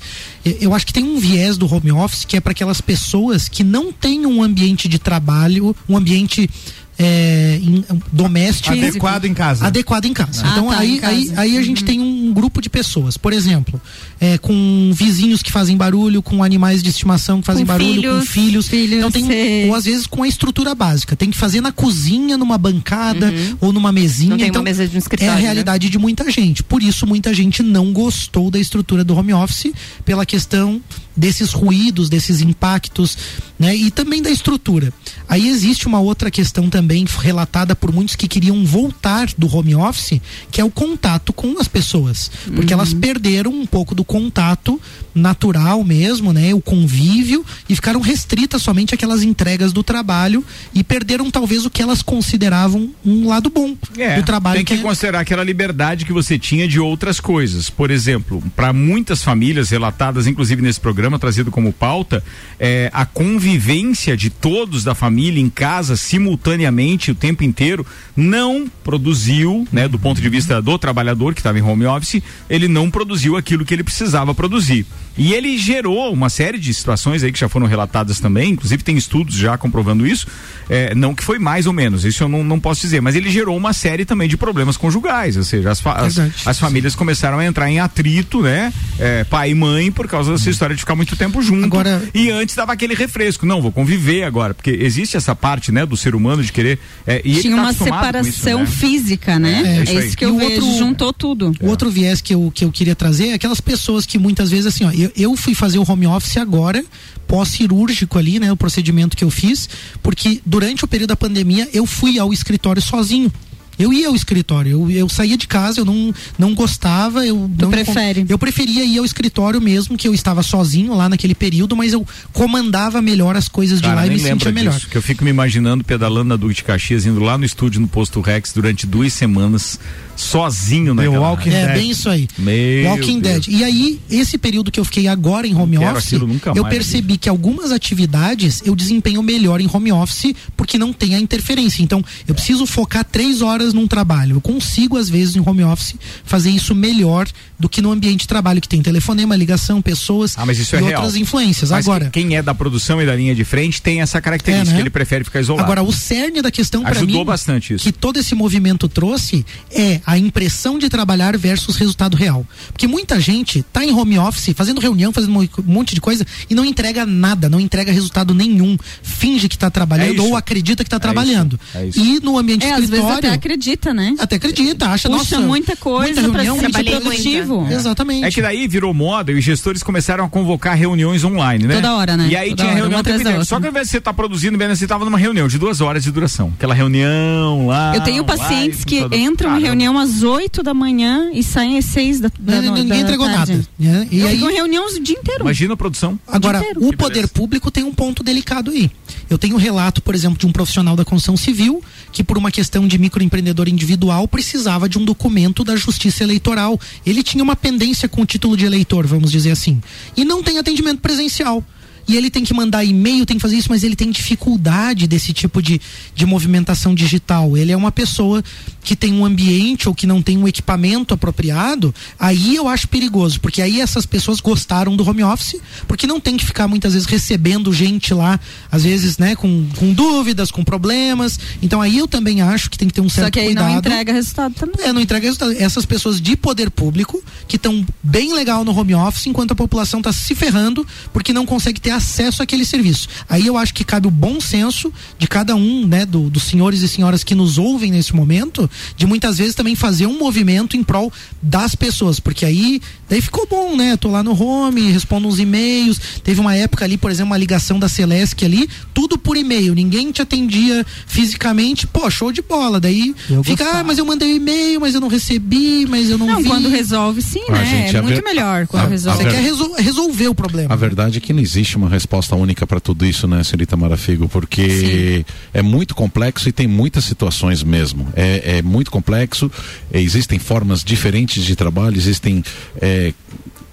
eu acho que tem um viés do home office que é para aquelas pessoas que não têm um ambiente de trabalho, um ambiente é, em- doméstico Adequado em casa. adequado em casa. Ah, então tá, aí, em casa. aí, aí a gente tem um grupo de pessoas, por exemplo, é, com vizinhos que fazem barulho, com animais de estimação que fazem Com barulho, com filhos, filhos. então tem sei. ou às vezes com a estrutura básica, tem que fazer na cozinha, numa bancada ou numa mesinha. Não tem uma então, mesa de um escritório, É a né? realidade de muita gente. Por isso muita gente não gostou da estrutura do home office pela questão desses ruídos, desses impactos, né? E também da estrutura. Aí existe uma outra questão também relatada por muitos que queriam voltar do home office, que é o contato com as pessoas, porque elas perderam um pouco do contato natural mesmo, né? O convívio e ficaram restritas somente àquelas entregas do trabalho e perderam talvez o que elas consideravam um lado bom É, do trabalho tem que é- considerar aquela liberdade que você tinha de outras coisas. Por exemplo, para muitas famílias relatadas, inclusive nesse programa trazido como pauta, é, a convivência de todos da família em casa simultaneamente o tempo inteiro não produziu, né, do ponto de vista do trabalhador que estava em home office, ele não produziu aquilo que ele precisava produzir. E ele gerou uma série de situações aí que já foram relatadas também, inclusive tem estudos já comprovando isso, é, não que foi mais ou menos, isso eu não, não posso dizer, mas ele gerou uma série também de problemas conjugais, ou seja, as, fa- as, Verdade. as famílias começaram a entrar em atrito, né? É, pai e mãe, por causa dessa história de ficar muito tempo junto. Agora- E antes dava aquele refresco, não, vou conviver agora, porque existe essa parte, né, do ser humano de querer. É, e ele Tinha tá uma separação isso, né? física, né? É, É, isso aí. isso que eu o vejo, outro- juntou tudo. O outro viés que eu, que eu queria trazer é aquelas pessoas que muitas vezes, assim, ó, eu, eu fui fazer o home office agora, pós-cirúrgico ali, né, o procedimento que eu fiz, porque durante o período da pandemia eu fui ao escritório sozinho. Eu ia ao escritório, eu, eu saía de casa, eu não, não gostava, eu não prefere? Eu preferia ir ao escritório mesmo, que eu estava sozinho lá naquele período, mas eu comandava melhor as coisas de Cara, lá e me sentia melhor. disso, que eu fico me imaginando pedalando na Duque de Caxias, indo lá no estúdio no Posto Rex durante duas semanas, sozinho The naquela Walking É, Dead. bem isso aí. Meu Walking Deus. Dead. E aí, esse período que eu fiquei agora em home office, eu percebi que algumas atividades eu desempenho melhor em home office porque não tem a interferência. Então, eu preciso focar três horas num trabalho. Eu consigo, às vezes, em home office, fazer isso melhor do que no ambiente de trabalho, que tem telefonema, ligação, pessoas Ah, mas isso e é real. outras influências. Mas agora, que- quem é da produção e da linha de frente tem essa característica, É, né? ele prefere ficar isolado. Agora, o cerne da questão para mim. Ajudou bastante isso. Que todo esse movimento trouxe é a impressão de trabalhar versus resultado real. Porque muita gente tá em home office, fazendo reunião, fazendo um monte de coisa e não entrega nada, não entrega resultado nenhum. Finge que tá trabalhando É ou acredita que tá É trabalhando. isso, é isso. E no ambiente É, às vezes escritório. até acredita, né? até acredita, acha Puxa nossa, muita coisa muita pra reunião, ser muita trabalhei produtivo. muita. Exatamente. É que daí virou moda e os gestores começaram a convocar reuniões online, né? Toda hora, né? E aí Toda tinha hora, reunião tempo inteiro. outra. Só que ao invés de você estar produzindo, bem, você estava numa reunião de duas horas de duração. Aquela reunião lá. Eu tenho pacientes lá, que entram em Caramba. Reunião às 8 da manhã e saem às 6 da, da, Não, no- ninguém da entregou tarde. nada. né? E aí, reunião o dia inteiro. Imagina a produção. Agora, o Que poder beleza. público tem um ponto delicado aí. Eu tenho um relato, por exemplo, de um profissional da construção civil que, por uma questão de microempreendedor individual, precisava de um documento da justiça eleitoral. Ele tinha uma pendência com o título de eleitor, vamos dizer assim. E não tem atendimento presencial. E ele tem que mandar e-mail, tem que fazer isso, mas ele tem dificuldade desse tipo de, de movimentação digital. Ele é uma pessoa que tem um ambiente ou que não tem um equipamento apropriado. Aí eu acho perigoso, porque aí essas pessoas gostaram do home office, porque não tem que ficar muitas vezes recebendo gente lá, às vezes, né, com, com dúvidas, com problemas. Então aí eu também acho que tem que ter um certo Só que aí cuidado. não entrega resultado também. É, não entrega resultado. Essas pessoas de poder público que estão bem legal no home office, enquanto a população está se ferrando porque não consegue ter acesso àquele serviço. Aí eu acho que cabe o bom senso de cada um, né, do- dos senhores e senhoras que nos ouvem nesse momento, de muitas vezes também fazer um movimento em prol das pessoas, porque aí daí ficou bom, né? Tô lá no home, respondo uns e-mails. Teve uma época ali, por exemplo, uma ligação da Celesc ali, tudo por e-mail, ninguém te atendia fisicamente, pô, show de bola. Daí Eu fica, gostava. ah, mas eu mandei e-mail, mas eu não recebi, mas eu não, Não, vi. quando resolve, sim, Ah, né? gente, é a muito ver- melhor quando a- a resolve. Você ver- quer resol- resolver o problema. A verdade é que não existe uma resposta única para tudo isso, né, Senhorita Marafigo? Porque é muito complexo e tem muitas situações mesmo. É, é muito complexo, existem formas diferentes de trabalho, existem é,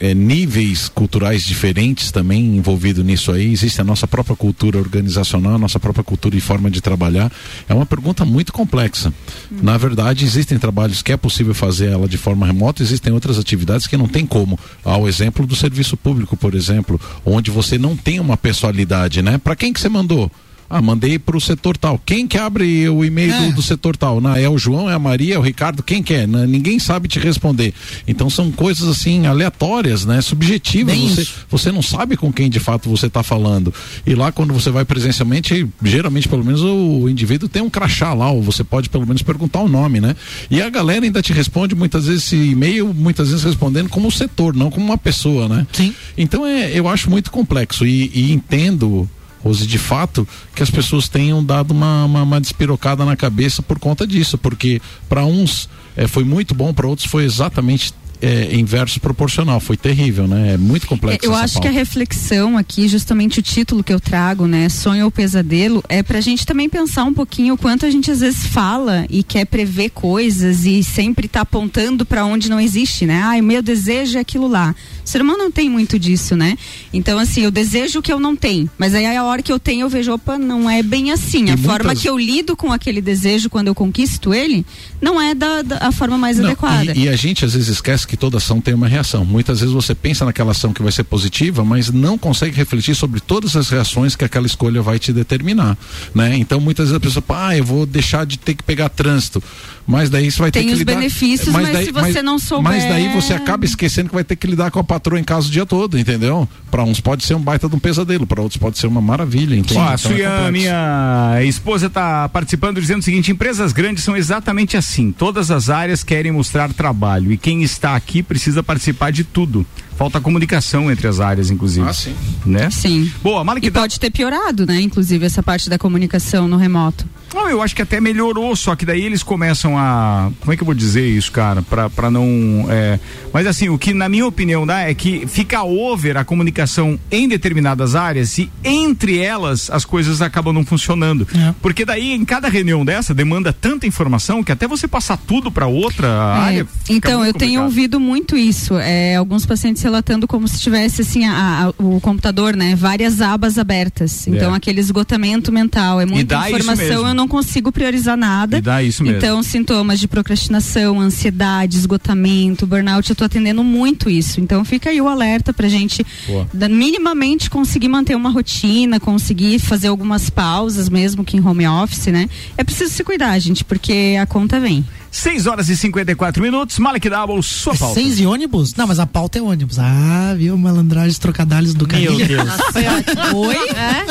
é, níveis culturais diferentes também envolvido nisso aí. Existe a nossa própria cultura organizacional, a nossa própria cultura e forma de trabalhar. É uma pergunta muito complexa. Na verdade, existem trabalhos que é possível fazer ela de forma remota, existem outras atividades que não tem como. Há o exemplo do serviço público, por exemplo, onde você não tem uma pessoalidade, né? Para quem que você mandou? Ah, mandei para o setor tal. Quem que abre o e-mail do, do setor tal? Não, é o João, é a Maria, é o Ricardo, quem que é? Ninguém sabe te responder. Então são coisas assim aleatórias, né? Subjetivas. Bem Você, isso. você não sabe com quem de fato você está falando. E lá quando você vai presencialmente, geralmente pelo menos o, indivíduo tem um crachá lá, ou você pode pelo menos perguntar o nome, né? E a galera ainda te responde muitas vezes esse e-mail, muitas vezes respondendo como setor, não como uma pessoa, né? Sim. Então é, eu acho muito complexo e, e entendo Rose, de fato, que as pessoas tenham dado uma, uma, uma despirocada na cabeça por conta disso, porque para uns eh, foi muito bom, para outros foi exatamente eh, inverso proporcional, foi terrível, né? É muito complexo. Eu essa acho que a pauta. reflexão aqui, justamente o título que eu trago, né, sonho ou pesadelo, é pra gente também pensar um pouquinho o quanto a gente às vezes fala e quer prever coisas e sempre tá apontando pra onde não existe, né? Ai, o meu desejo é aquilo lá. O ser humano não tem muito disso, né? Então, assim, eu desejo o que eu não tenho, mas aí a hora que eu tenho eu vejo, opa, não é bem assim. E a muitas- forma que eu lido com aquele desejo quando eu conquisto ele, não é da, da- a forma mais Não, adequada. E, e a gente às vezes esquece que toda ação tem uma reação. Muitas vezes você pensa naquela ação que vai ser positiva, mas não consegue refletir sobre todas as reações que aquela escolha vai te determinar, né? Então muitas vezes a pessoa, ah, eu vou deixar de ter que pegar trânsito, mas daí você vai ter Tem que os lidar. benefícios, mas se você não souber- Mas daí você acaba esquecendo que vai ter que lidar com a patroa em casa o dia todo, entendeu? Para uns pode ser um baita de um pesadelo, para outros pode ser uma maravilha. Ó, a Então é complexo. minha esposa está participando dizendo o seguinte: empresas grandes são exatamente assim. Todas as áreas querem mostrar trabalho e quem está aqui precisa participar de tudo. Falta comunicação entre as áreas, inclusive. Ah, sim. Né? Sim. Boa, Malik, E pode ter piorado, né? Inclusive, essa parte da comunicação no remoto. Não, eu acho que até melhorou, só que daí eles começam a. Como é que eu vou dizer isso, cara? Pra, pra não. é, Mas assim, o que na minha opinião dá é que fica over a comunicação em determinadas áreas e entre elas as coisas acabam não funcionando. Porque daí em cada reunião dessa demanda tanta informação que até você passar tudo pra outra É, área. Então, eu tenho complicado. ouvido muito isso. é, alguns pacientes relatando como se tivesse assim a- a- o computador, né? Várias abas abertas. Então, É. aquele esgotamento mental. É muita informação, mesmo. eu não consigo priorizar nada. E dá isso mesmo. Então, sintomas de procrastinação, ansiedade, esgotamento, burnout, eu tô atendendo muito isso. Então, fica aí o alerta pra gente da- minimamente conseguir manter uma rotina, conseguir fazer algumas pausas, mesmo que em home office, né? É preciso se cuidar, gente, porque a conta vem. 6 horas e 54 minutos, Malek Double, sua pauta. Seis e ônibus? Não, mas a pauta é ônibus. Ah, viu? Malandragem, trocadalhos do Meu Carilha. Deus. Oi?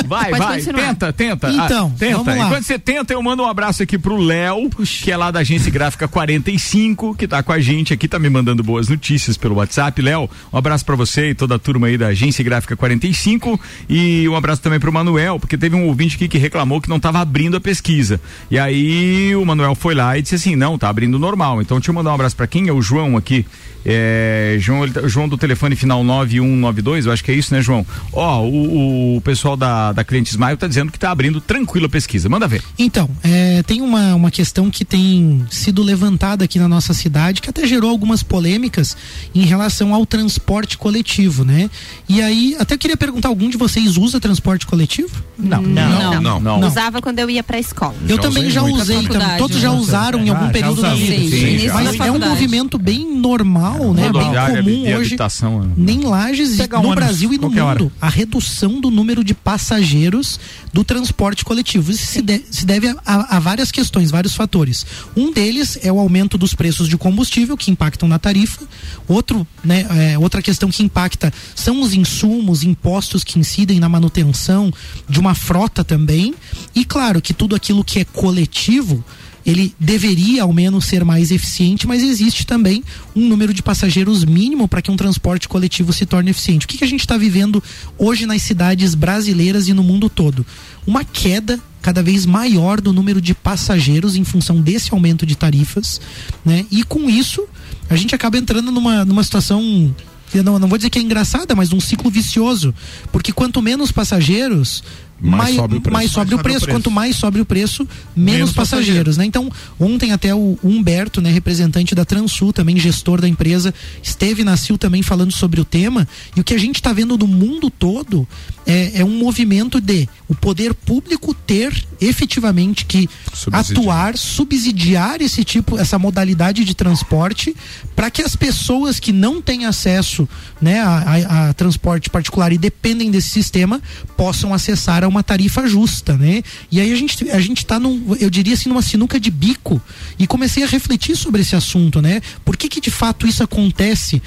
Vai, Pode vai, continuar. tenta, tenta. Então, Ah, tenta. vamos lá. Enquanto você tenta, eu mando um abraço aqui pro Léo, que é lá da agência gráfica 45, que tá com a gente aqui, tá me mandando boas notícias pelo WhatsApp. Léo, um abraço pra você e toda a turma aí da agência gráfica 45 e um abraço também pro Manuel, porque teve um ouvinte aqui que reclamou que não tava abrindo a pesquisa. E aí o Manuel foi lá e disse assim: "Não, tá abrindo normal". Então deixa eu mandar um abraço pra quem é o João aqui. É, João, ele tá- João do telefone final 9192, eu acho que é isso, né, João? Ó, o, o pessoal da, da Cliente Smile tá dizendo que tá abrindo tranquilo a pesquisa. Manda ver. Então, é, tem uma, uma questão que tem sido levantada aqui na nossa cidade, que até gerou algumas polêmicas em relação ao transporte coletivo, né? E aí, até queria perguntar, algum de vocês usa transporte coletivo? Não. Não. Não. Não. Usava quando eu ia pra escola. Eu também já usei, então, faculdade, todos já né? usaram em Ah, algum já período da vida. Sim, Sim, já. Mas é um movimento bem normal, né? Bem comum hoje. habitação, né? Nem Lages, um no ônibus, Brasil e no qualquer hora. mundo, a redução do número de passageiros do transporte coletivo. Isso se, de- se deve a, a- a várias questões, vários fatores. Um deles é o aumento dos preços de combustível, que impactam na tarifa. Outro, né, é, outra questão que impacta são os insumos, impostos que incidem na manutenção de uma frota também. E claro que tudo aquilo que é coletivo ele deveria ao menos ser mais eficiente, mas existe também um número de passageiros mínimo para que um transporte coletivo se torne eficiente. O que, que a gente está vivendo hoje nas cidades brasileiras e no mundo todo? Uma queda cada vez maior do número de passageiros em função desse aumento de tarifas, né? E com isso a gente acaba entrando numa, numa situação eu não, não vou dizer que é engraçada, mas um ciclo vicioso. Porque quanto menos passageiros, Mais sobe o preço. mais sobe o preço. Quanto mais sobe o preço, menos, Menos passageiros, né? Então, ontem até o Humberto, né, representante da Transul, também gestor da empresa, esteve na CIL também falando sobre o tema. E o que a gente está vendo no mundo todo é, é um movimento de o poder público ter efetivamente que Subsidiar. atuar, subsidiar esse tipo, essa modalidade de transporte, para que as pessoas que não têm acesso né, a, a- a transporte particular e dependem desse sistema possam acessar a uma tarifa justa, né? E aí a gente a gente está num, eu diria assim, numa sinuca de bico e comecei a refletir sobre esse assunto, né? Por que que de fato isso acontece?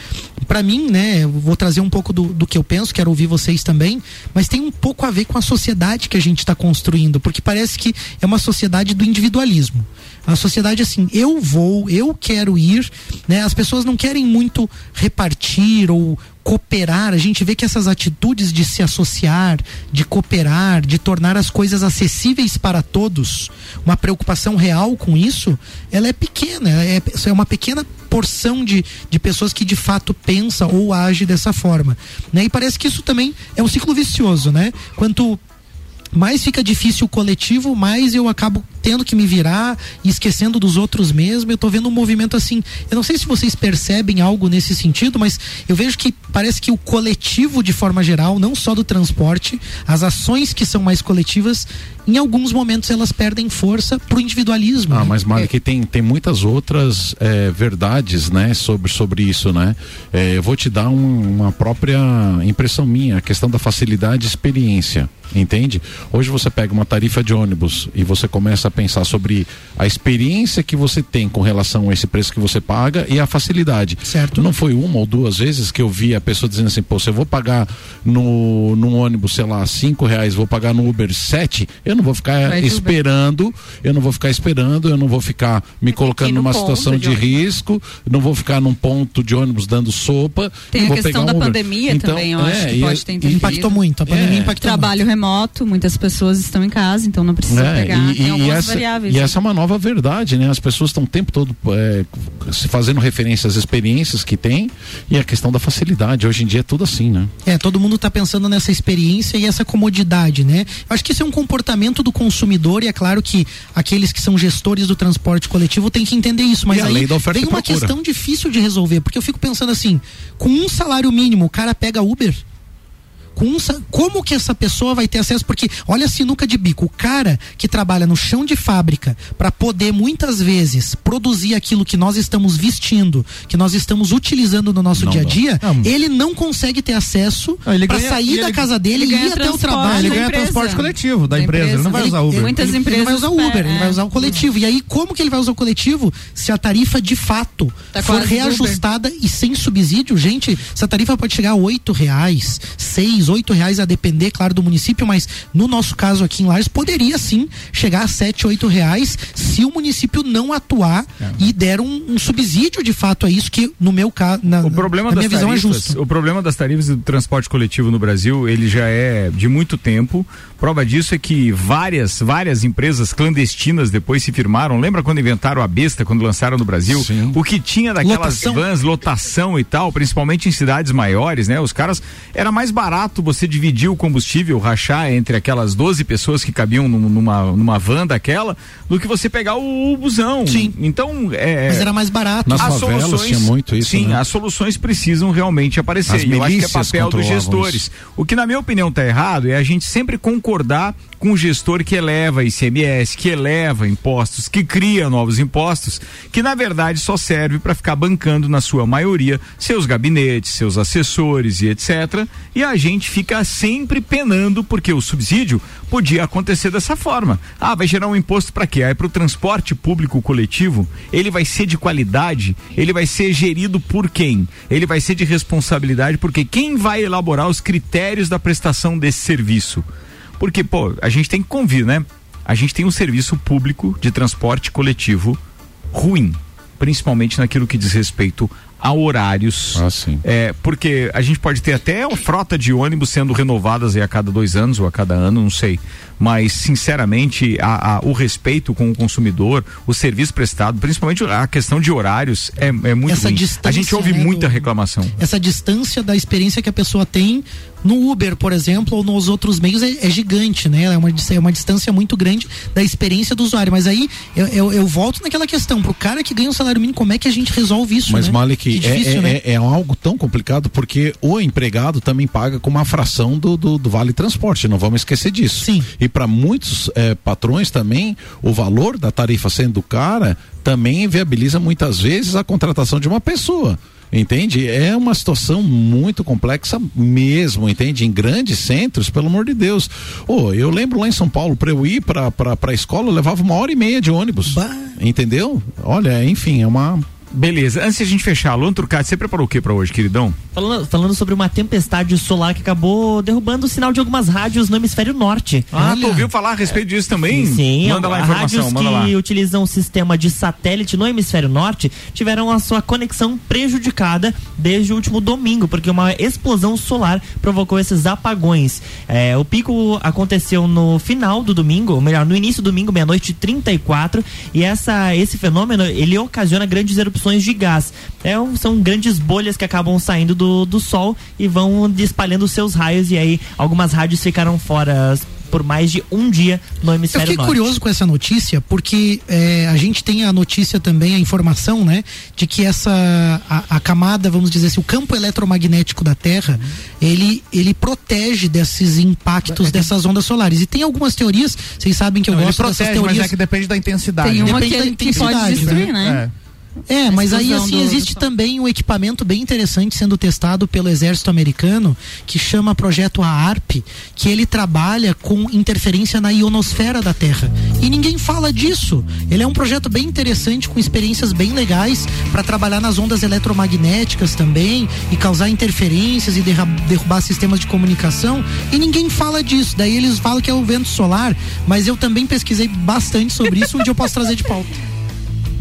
Para mim, né, eu vou trazer um pouco do, do que eu penso, quero ouvir vocês também, mas tem um pouco a ver com a sociedade que a gente está construindo, porque parece que é uma sociedade do individualismo. A sociedade assim, eu vou, eu quero ir, né? As pessoas não querem muito repartir ou cooperar. A gente vê que essas atitudes de se associar, de cooperar, de tornar as coisas acessíveis para todos, uma preocupação real com isso, ela é pequena, é, é uma pequena porção de, de pessoas que de fato pensa ou age dessa forma, né? E parece que isso também é um ciclo vicioso, né? Quanto mais fica difícil o coletivo, mais eu acabo tendo que me virar e esquecendo dos outros mesmo. Eu tô vendo um movimento assim. Eu não sei se vocês percebem algo nesse sentido, mas eu vejo que parece que o coletivo, de forma geral, não só do transporte, as ações que são mais coletivas, em alguns momentos elas perdem força pro individualismo. Ah, né? mas Mari, que tem, tem muitas outras é, verdades, né, sobre, sobre isso, né? É, eu vou te dar um- uma própria impressão minha, a questão da facilidade e experiência, entende? Hoje você pega uma tarifa de ônibus e você começa a pensar sobre a experiência que você tem com relação a esse preço que você paga e a facilidade. Certo. Não foi uma ou duas vezes que eu vi a pessoa dizendo assim, pô, se eu vou pagar no, num ônibus, sei lá, cinco reais, vou pagar no Uber sete, eu não vou ficar Vai esperando, eu não vou ficar esperando, eu não vou ficar me colocando ir no numa situação de de, risco, não vou ficar num ponto de ônibus dando sopa. Tem a vou questão pegar da um Uber. pandemia Então, também, eu é, acho que pode é- ter. Impactou muito, a pandemia É. impactou Trabalho remoto, muitas pessoas estão em casa, então não precisa É, pegar. e, Tem e algumas essa, variáveis. e essa é uma nova verdade, né? As pessoas estão o tempo todo é, se fazendo referência às experiências que têm e a questão da facilidade. Hoje em dia é tudo assim, né? É, todo mundo está pensando nessa experiência e essa comodidade, né? Eu acho que isso é um comportamento do consumidor e é claro que aqueles que são gestores do transporte coletivo têm que entender isso. Mas E a aí lei da oferta vem e uma questão difícil de resolver, porque eu fico pensando assim, com um salário mínimo, o cara pega Uber? Como que essa pessoa vai ter acesso? Porque olha a sinuca de bico. O cara que trabalha no chão de fábrica para poder muitas vezes produzir aquilo que nós estamos vestindo, que nós estamos utilizando no nosso Não dia a dia, Não. ele não consegue ter acesso ele para sair da ele- casa dele ele e ir até o trabalho. ele ganha empresa. transporte coletivo da Da empresa, ele não vai empresa. usar Uber. Muitas ele, empresas ele vai usar Uber, ele é. vai usar o coletivo. E aí, como que ele vai usar o coletivo se a tarifa de fato Tá for reajustada e sem subsídio? Gente, essa tarifa pode chegar a oito reais, seis, oito reais, a depender, claro, do município, mas no nosso caso aqui em Lages, poderia sim chegar a sete, oito reais se o município não atuar É. e der um, um subsídio de fato a isso, que no meu caso, na, O problema na minha visão é tarifas, justo. o problema das tarifas do transporte coletivo no Brasil, ele já é de muito tempo. Prova disso é que várias, várias empresas clandestinas depois se firmaram. Lembra quando inventaram a besta, quando lançaram no Brasil? Sim. O que tinha daquelas Lotação. vans, lotação e tal, principalmente em cidades maiores, né? Os caras, era mais barato você dividir o combustível, rachar entre aquelas 12 pessoas que cabiam num- numa, numa van daquela, do que você pegar o, o busão. Sim. Então, é... Mas era mais barato. Nas As favelas soluções- tinha muito isso, Sim, né? as soluções precisam realmente aparecer. As E eu acho que é papel dos gestores. O que, na minha opinião, está errado é a gente sempre concordar com o gestor que eleva ICMS, que eleva impostos, que cria novos impostos, que na verdade só serve para ficar bancando, na sua maioria, seus gabinetes, seus assessores e etc. E a gente fica sempre penando porque o subsídio podia acontecer dessa forma. Ah, vai gerar um imposto para quê? Ah, é para o transporte público coletivo? Ele vai ser de qualidade? Ele vai ser gerido por quem? Ele vai ser de responsabilidade porque quem vai elaborar os critérios da prestação desse serviço? Porque, pô, a gente tem que convir, né? A gente tem um serviço público de transporte coletivo ruim, principalmente naquilo que diz respeito a horários. Ah, sim. É, porque a gente pode ter até uma frota de ônibus sendo renovadas a cada dois anos ou a cada ano, não sei. Mas, sinceramente, a, a- o respeito com o consumidor, o serviço prestado, principalmente a questão de horários, é, é muito Essa ruim. A distância, gente ouve né, muita do- reclamação. essa distância da experiência que a pessoa tem no Uber, por exemplo, ou nos outros meios é, é gigante, né? É uma, é uma distância muito grande da experiência do usuário. Mas aí eu, eu, eu volto naquela questão, pro cara que ganha um salário mínimo, como é que a gente resolve isso? Mas né? Malik, Que é, difícil, é- né? é- é algo tão complicado porque o empregado também paga com uma fração do, do, do vale transporte, não vamos esquecer disso. Sim. E para muitos eh, patrões também, o valor da tarifa sendo cara também viabiliza muitas vezes a contratação de uma pessoa. Entende? É uma situação muito complexa mesmo, entende? Em grandes centros, pelo amor de Deus. Ô, eu lembro lá em São Paulo, para eu ir para a escola, eu levava uma hora e meia de ônibus. Entendeu? Olha, enfim, é uma. Beleza, antes de a gente fechar, Luan Turcati, você preparou o que pra hoje, queridão? Falando, falando sobre uma tempestade solar que acabou derrubando o sinal de algumas rádios no hemisfério norte. Ah, tu ouviu falar a respeito disso também? Sim, Manda lá a informação, rádios manda lá. que utilizam o sistema de satélite no hemisfério norte tiveram a sua conexão prejudicada desde o último domingo, porque uma explosão solar provocou esses apagões. É, o pico aconteceu no final do domingo, ou melhor, no início do domingo, meia-noite e 34, e essa, esse fenômeno ele ocasiona grandes erupções de gás. É, são grandes bolhas que acabam saindo do, do sol e vão espalhando seus raios, e aí algumas rádios ficaram fora por mais de um dia no Eu hemisfério fiquei norte. curioso com essa notícia, porque é, a gente tem a notícia também, a informação, né, de que essa a, a camada, vamos dizer assim, o campo eletromagnético da Terra, ele ele protege desses impactos dessas ondas solares. E tem algumas teorias, vocês sabem que eu Não, ele gosto dessas protege, mas teorias. é que depende da intensidade. Tem uma Depende que, da que pode intensidade, destruir, né? É, mas aí assim existe também um equipamento bem interessante sendo testado pelo exército americano que chama projeto AARP, que ele trabalha com interferência na ionosfera da Terra. E ninguém fala disso. Ele é um projeto bem interessante com experiências bem legais para trabalhar nas ondas eletromagnéticas também e causar interferências e derrubar sistemas de comunicação. E ninguém fala disso. Daí eles falam que é o vento solar, mas eu também pesquisei bastante sobre isso, onde eu posso trazer de pauta.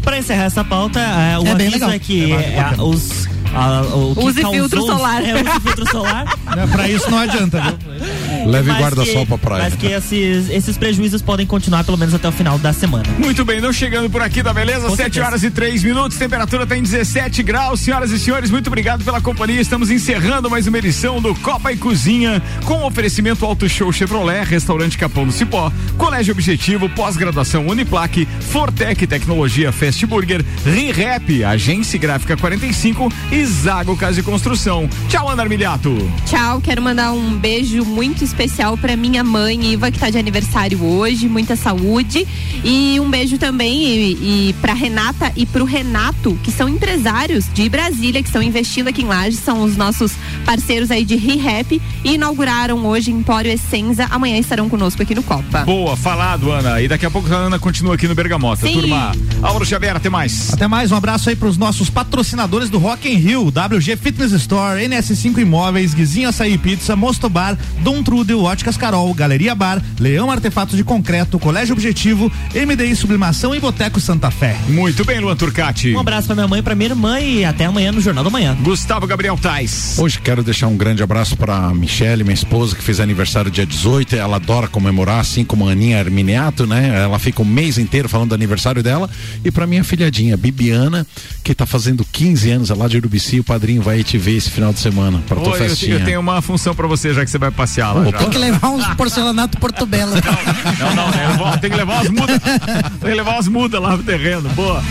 Pra encerrar essa pauta, é, o É aviso é que É é, os. a- o que Use causou- filtro solar. É, use filtro solar. Pra isso não adianta, viu? Leve Mas guarda-sol pra praia. Mas que esses, esses prejuízos podem continuar pelo menos até o final da semana. Muito bem, não chegando por aqui, tá beleza? Com 7 certeza. horas e 3 minutos, temperatura tem 17 graus. Senhoras e senhores, muito obrigado pela companhia. Estamos encerrando mais uma edição do Copa e Cozinha com oferecimento Auto Show Chevrolet, Restaurante Capão do Cipó, Colégio Objetivo, Pós-Graduação Uniplaque, Fortec Tecnologia Fast Burger, ReRap, Agência Gráfica 45 e Zago Casa de Construção. Tchau, Ana Armiliato. Tchau, quero mandar um beijo muito especial pra minha mãe, Iva, que tá de aniversário hoje, muita saúde. E um beijo também e, e pra Renata e pro Renato, que são empresários de Brasília, que estão investindo aqui em Lages, são os nossos parceiros aí de ReHap e inauguraram hoje Empório Essenza. Amanhã estarão conosco aqui no Copa. Boa, falado, Ana. E daqui a pouco a Ana continua aqui no Bergamota. Sim. Turma, Álvaro Xavier, até mais. Até mais, um abraço aí pros nossos patrocinadores do Rock in Rio, WG Fitness Store, NS5 Imóveis, Guizinho Açaí Pizza, Mosto Bar, Dom Trudel, Óticas Carol, Galeria Bar, Leão Artefatos de Concreto, Colégio Objetivo, MDI Sublimação e Boteco Santa Fé. Muito bem, Luan Turcati. Um abraço pra minha mãe e pra minha irmã e até amanhã no Jornal da Manhã. Gustavo Gabriel Tais. Hoje quero deixar um grande abraço para Michele, minha esposa, que fez aniversário dia 18. Ela adora comemorar, assim como a Aninha Arminiato, né? Ela fica o mês inteiro falando do aniversário dela. E para minha filhadinha, Bibiana, que tá fazendo 15 anos, é lá de Urubici. O padrinho vai te ver esse final de semana para tua eu, festinha. eu tenho uma função pra você, já que você vai passear lá. Tem que levar uns porcelanato Porto Belo. Não, não, vou- tem que levar umas mudas. tem que levar umas mudas lá no terreno. Boa.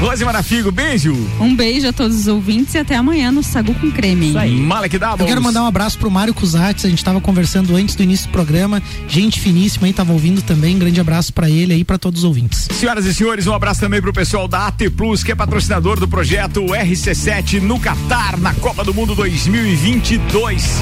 Rose Marafigo, beijo. Um beijo a todos os ouvintes e até amanhã no Sagu com Creme. Isso aí. Malek Doubles. Eu quero mandar um abraço pro Mário Cusatz, a gente tava conversando antes do início do programa, gente finíssima aí, tava ouvindo também, um grande abraço pra ele aí, pra todos os ouvintes. Senhoras e senhores, um abraço também pro pessoal da AT Plus, que é patrocinador do projeto RC7 no Catar, na Copa do Mundo 2022.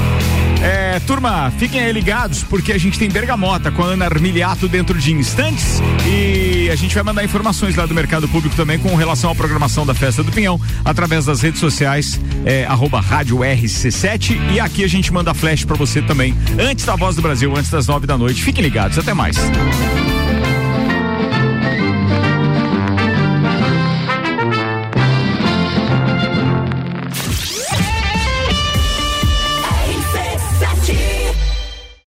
É, turma, fiquem aí ligados, porque a gente tem Bergamota com a Ana Armiliato dentro de instantes e a gente vai mandar informações lá do Mercado Público também com relação à programação da Festa do Pinhão, através das redes sociais, é, arroba rádio RC7 e aqui a gente manda flash pra você também, antes da Voz do Brasil, antes das nove da noite. Fiquem ligados, até mais.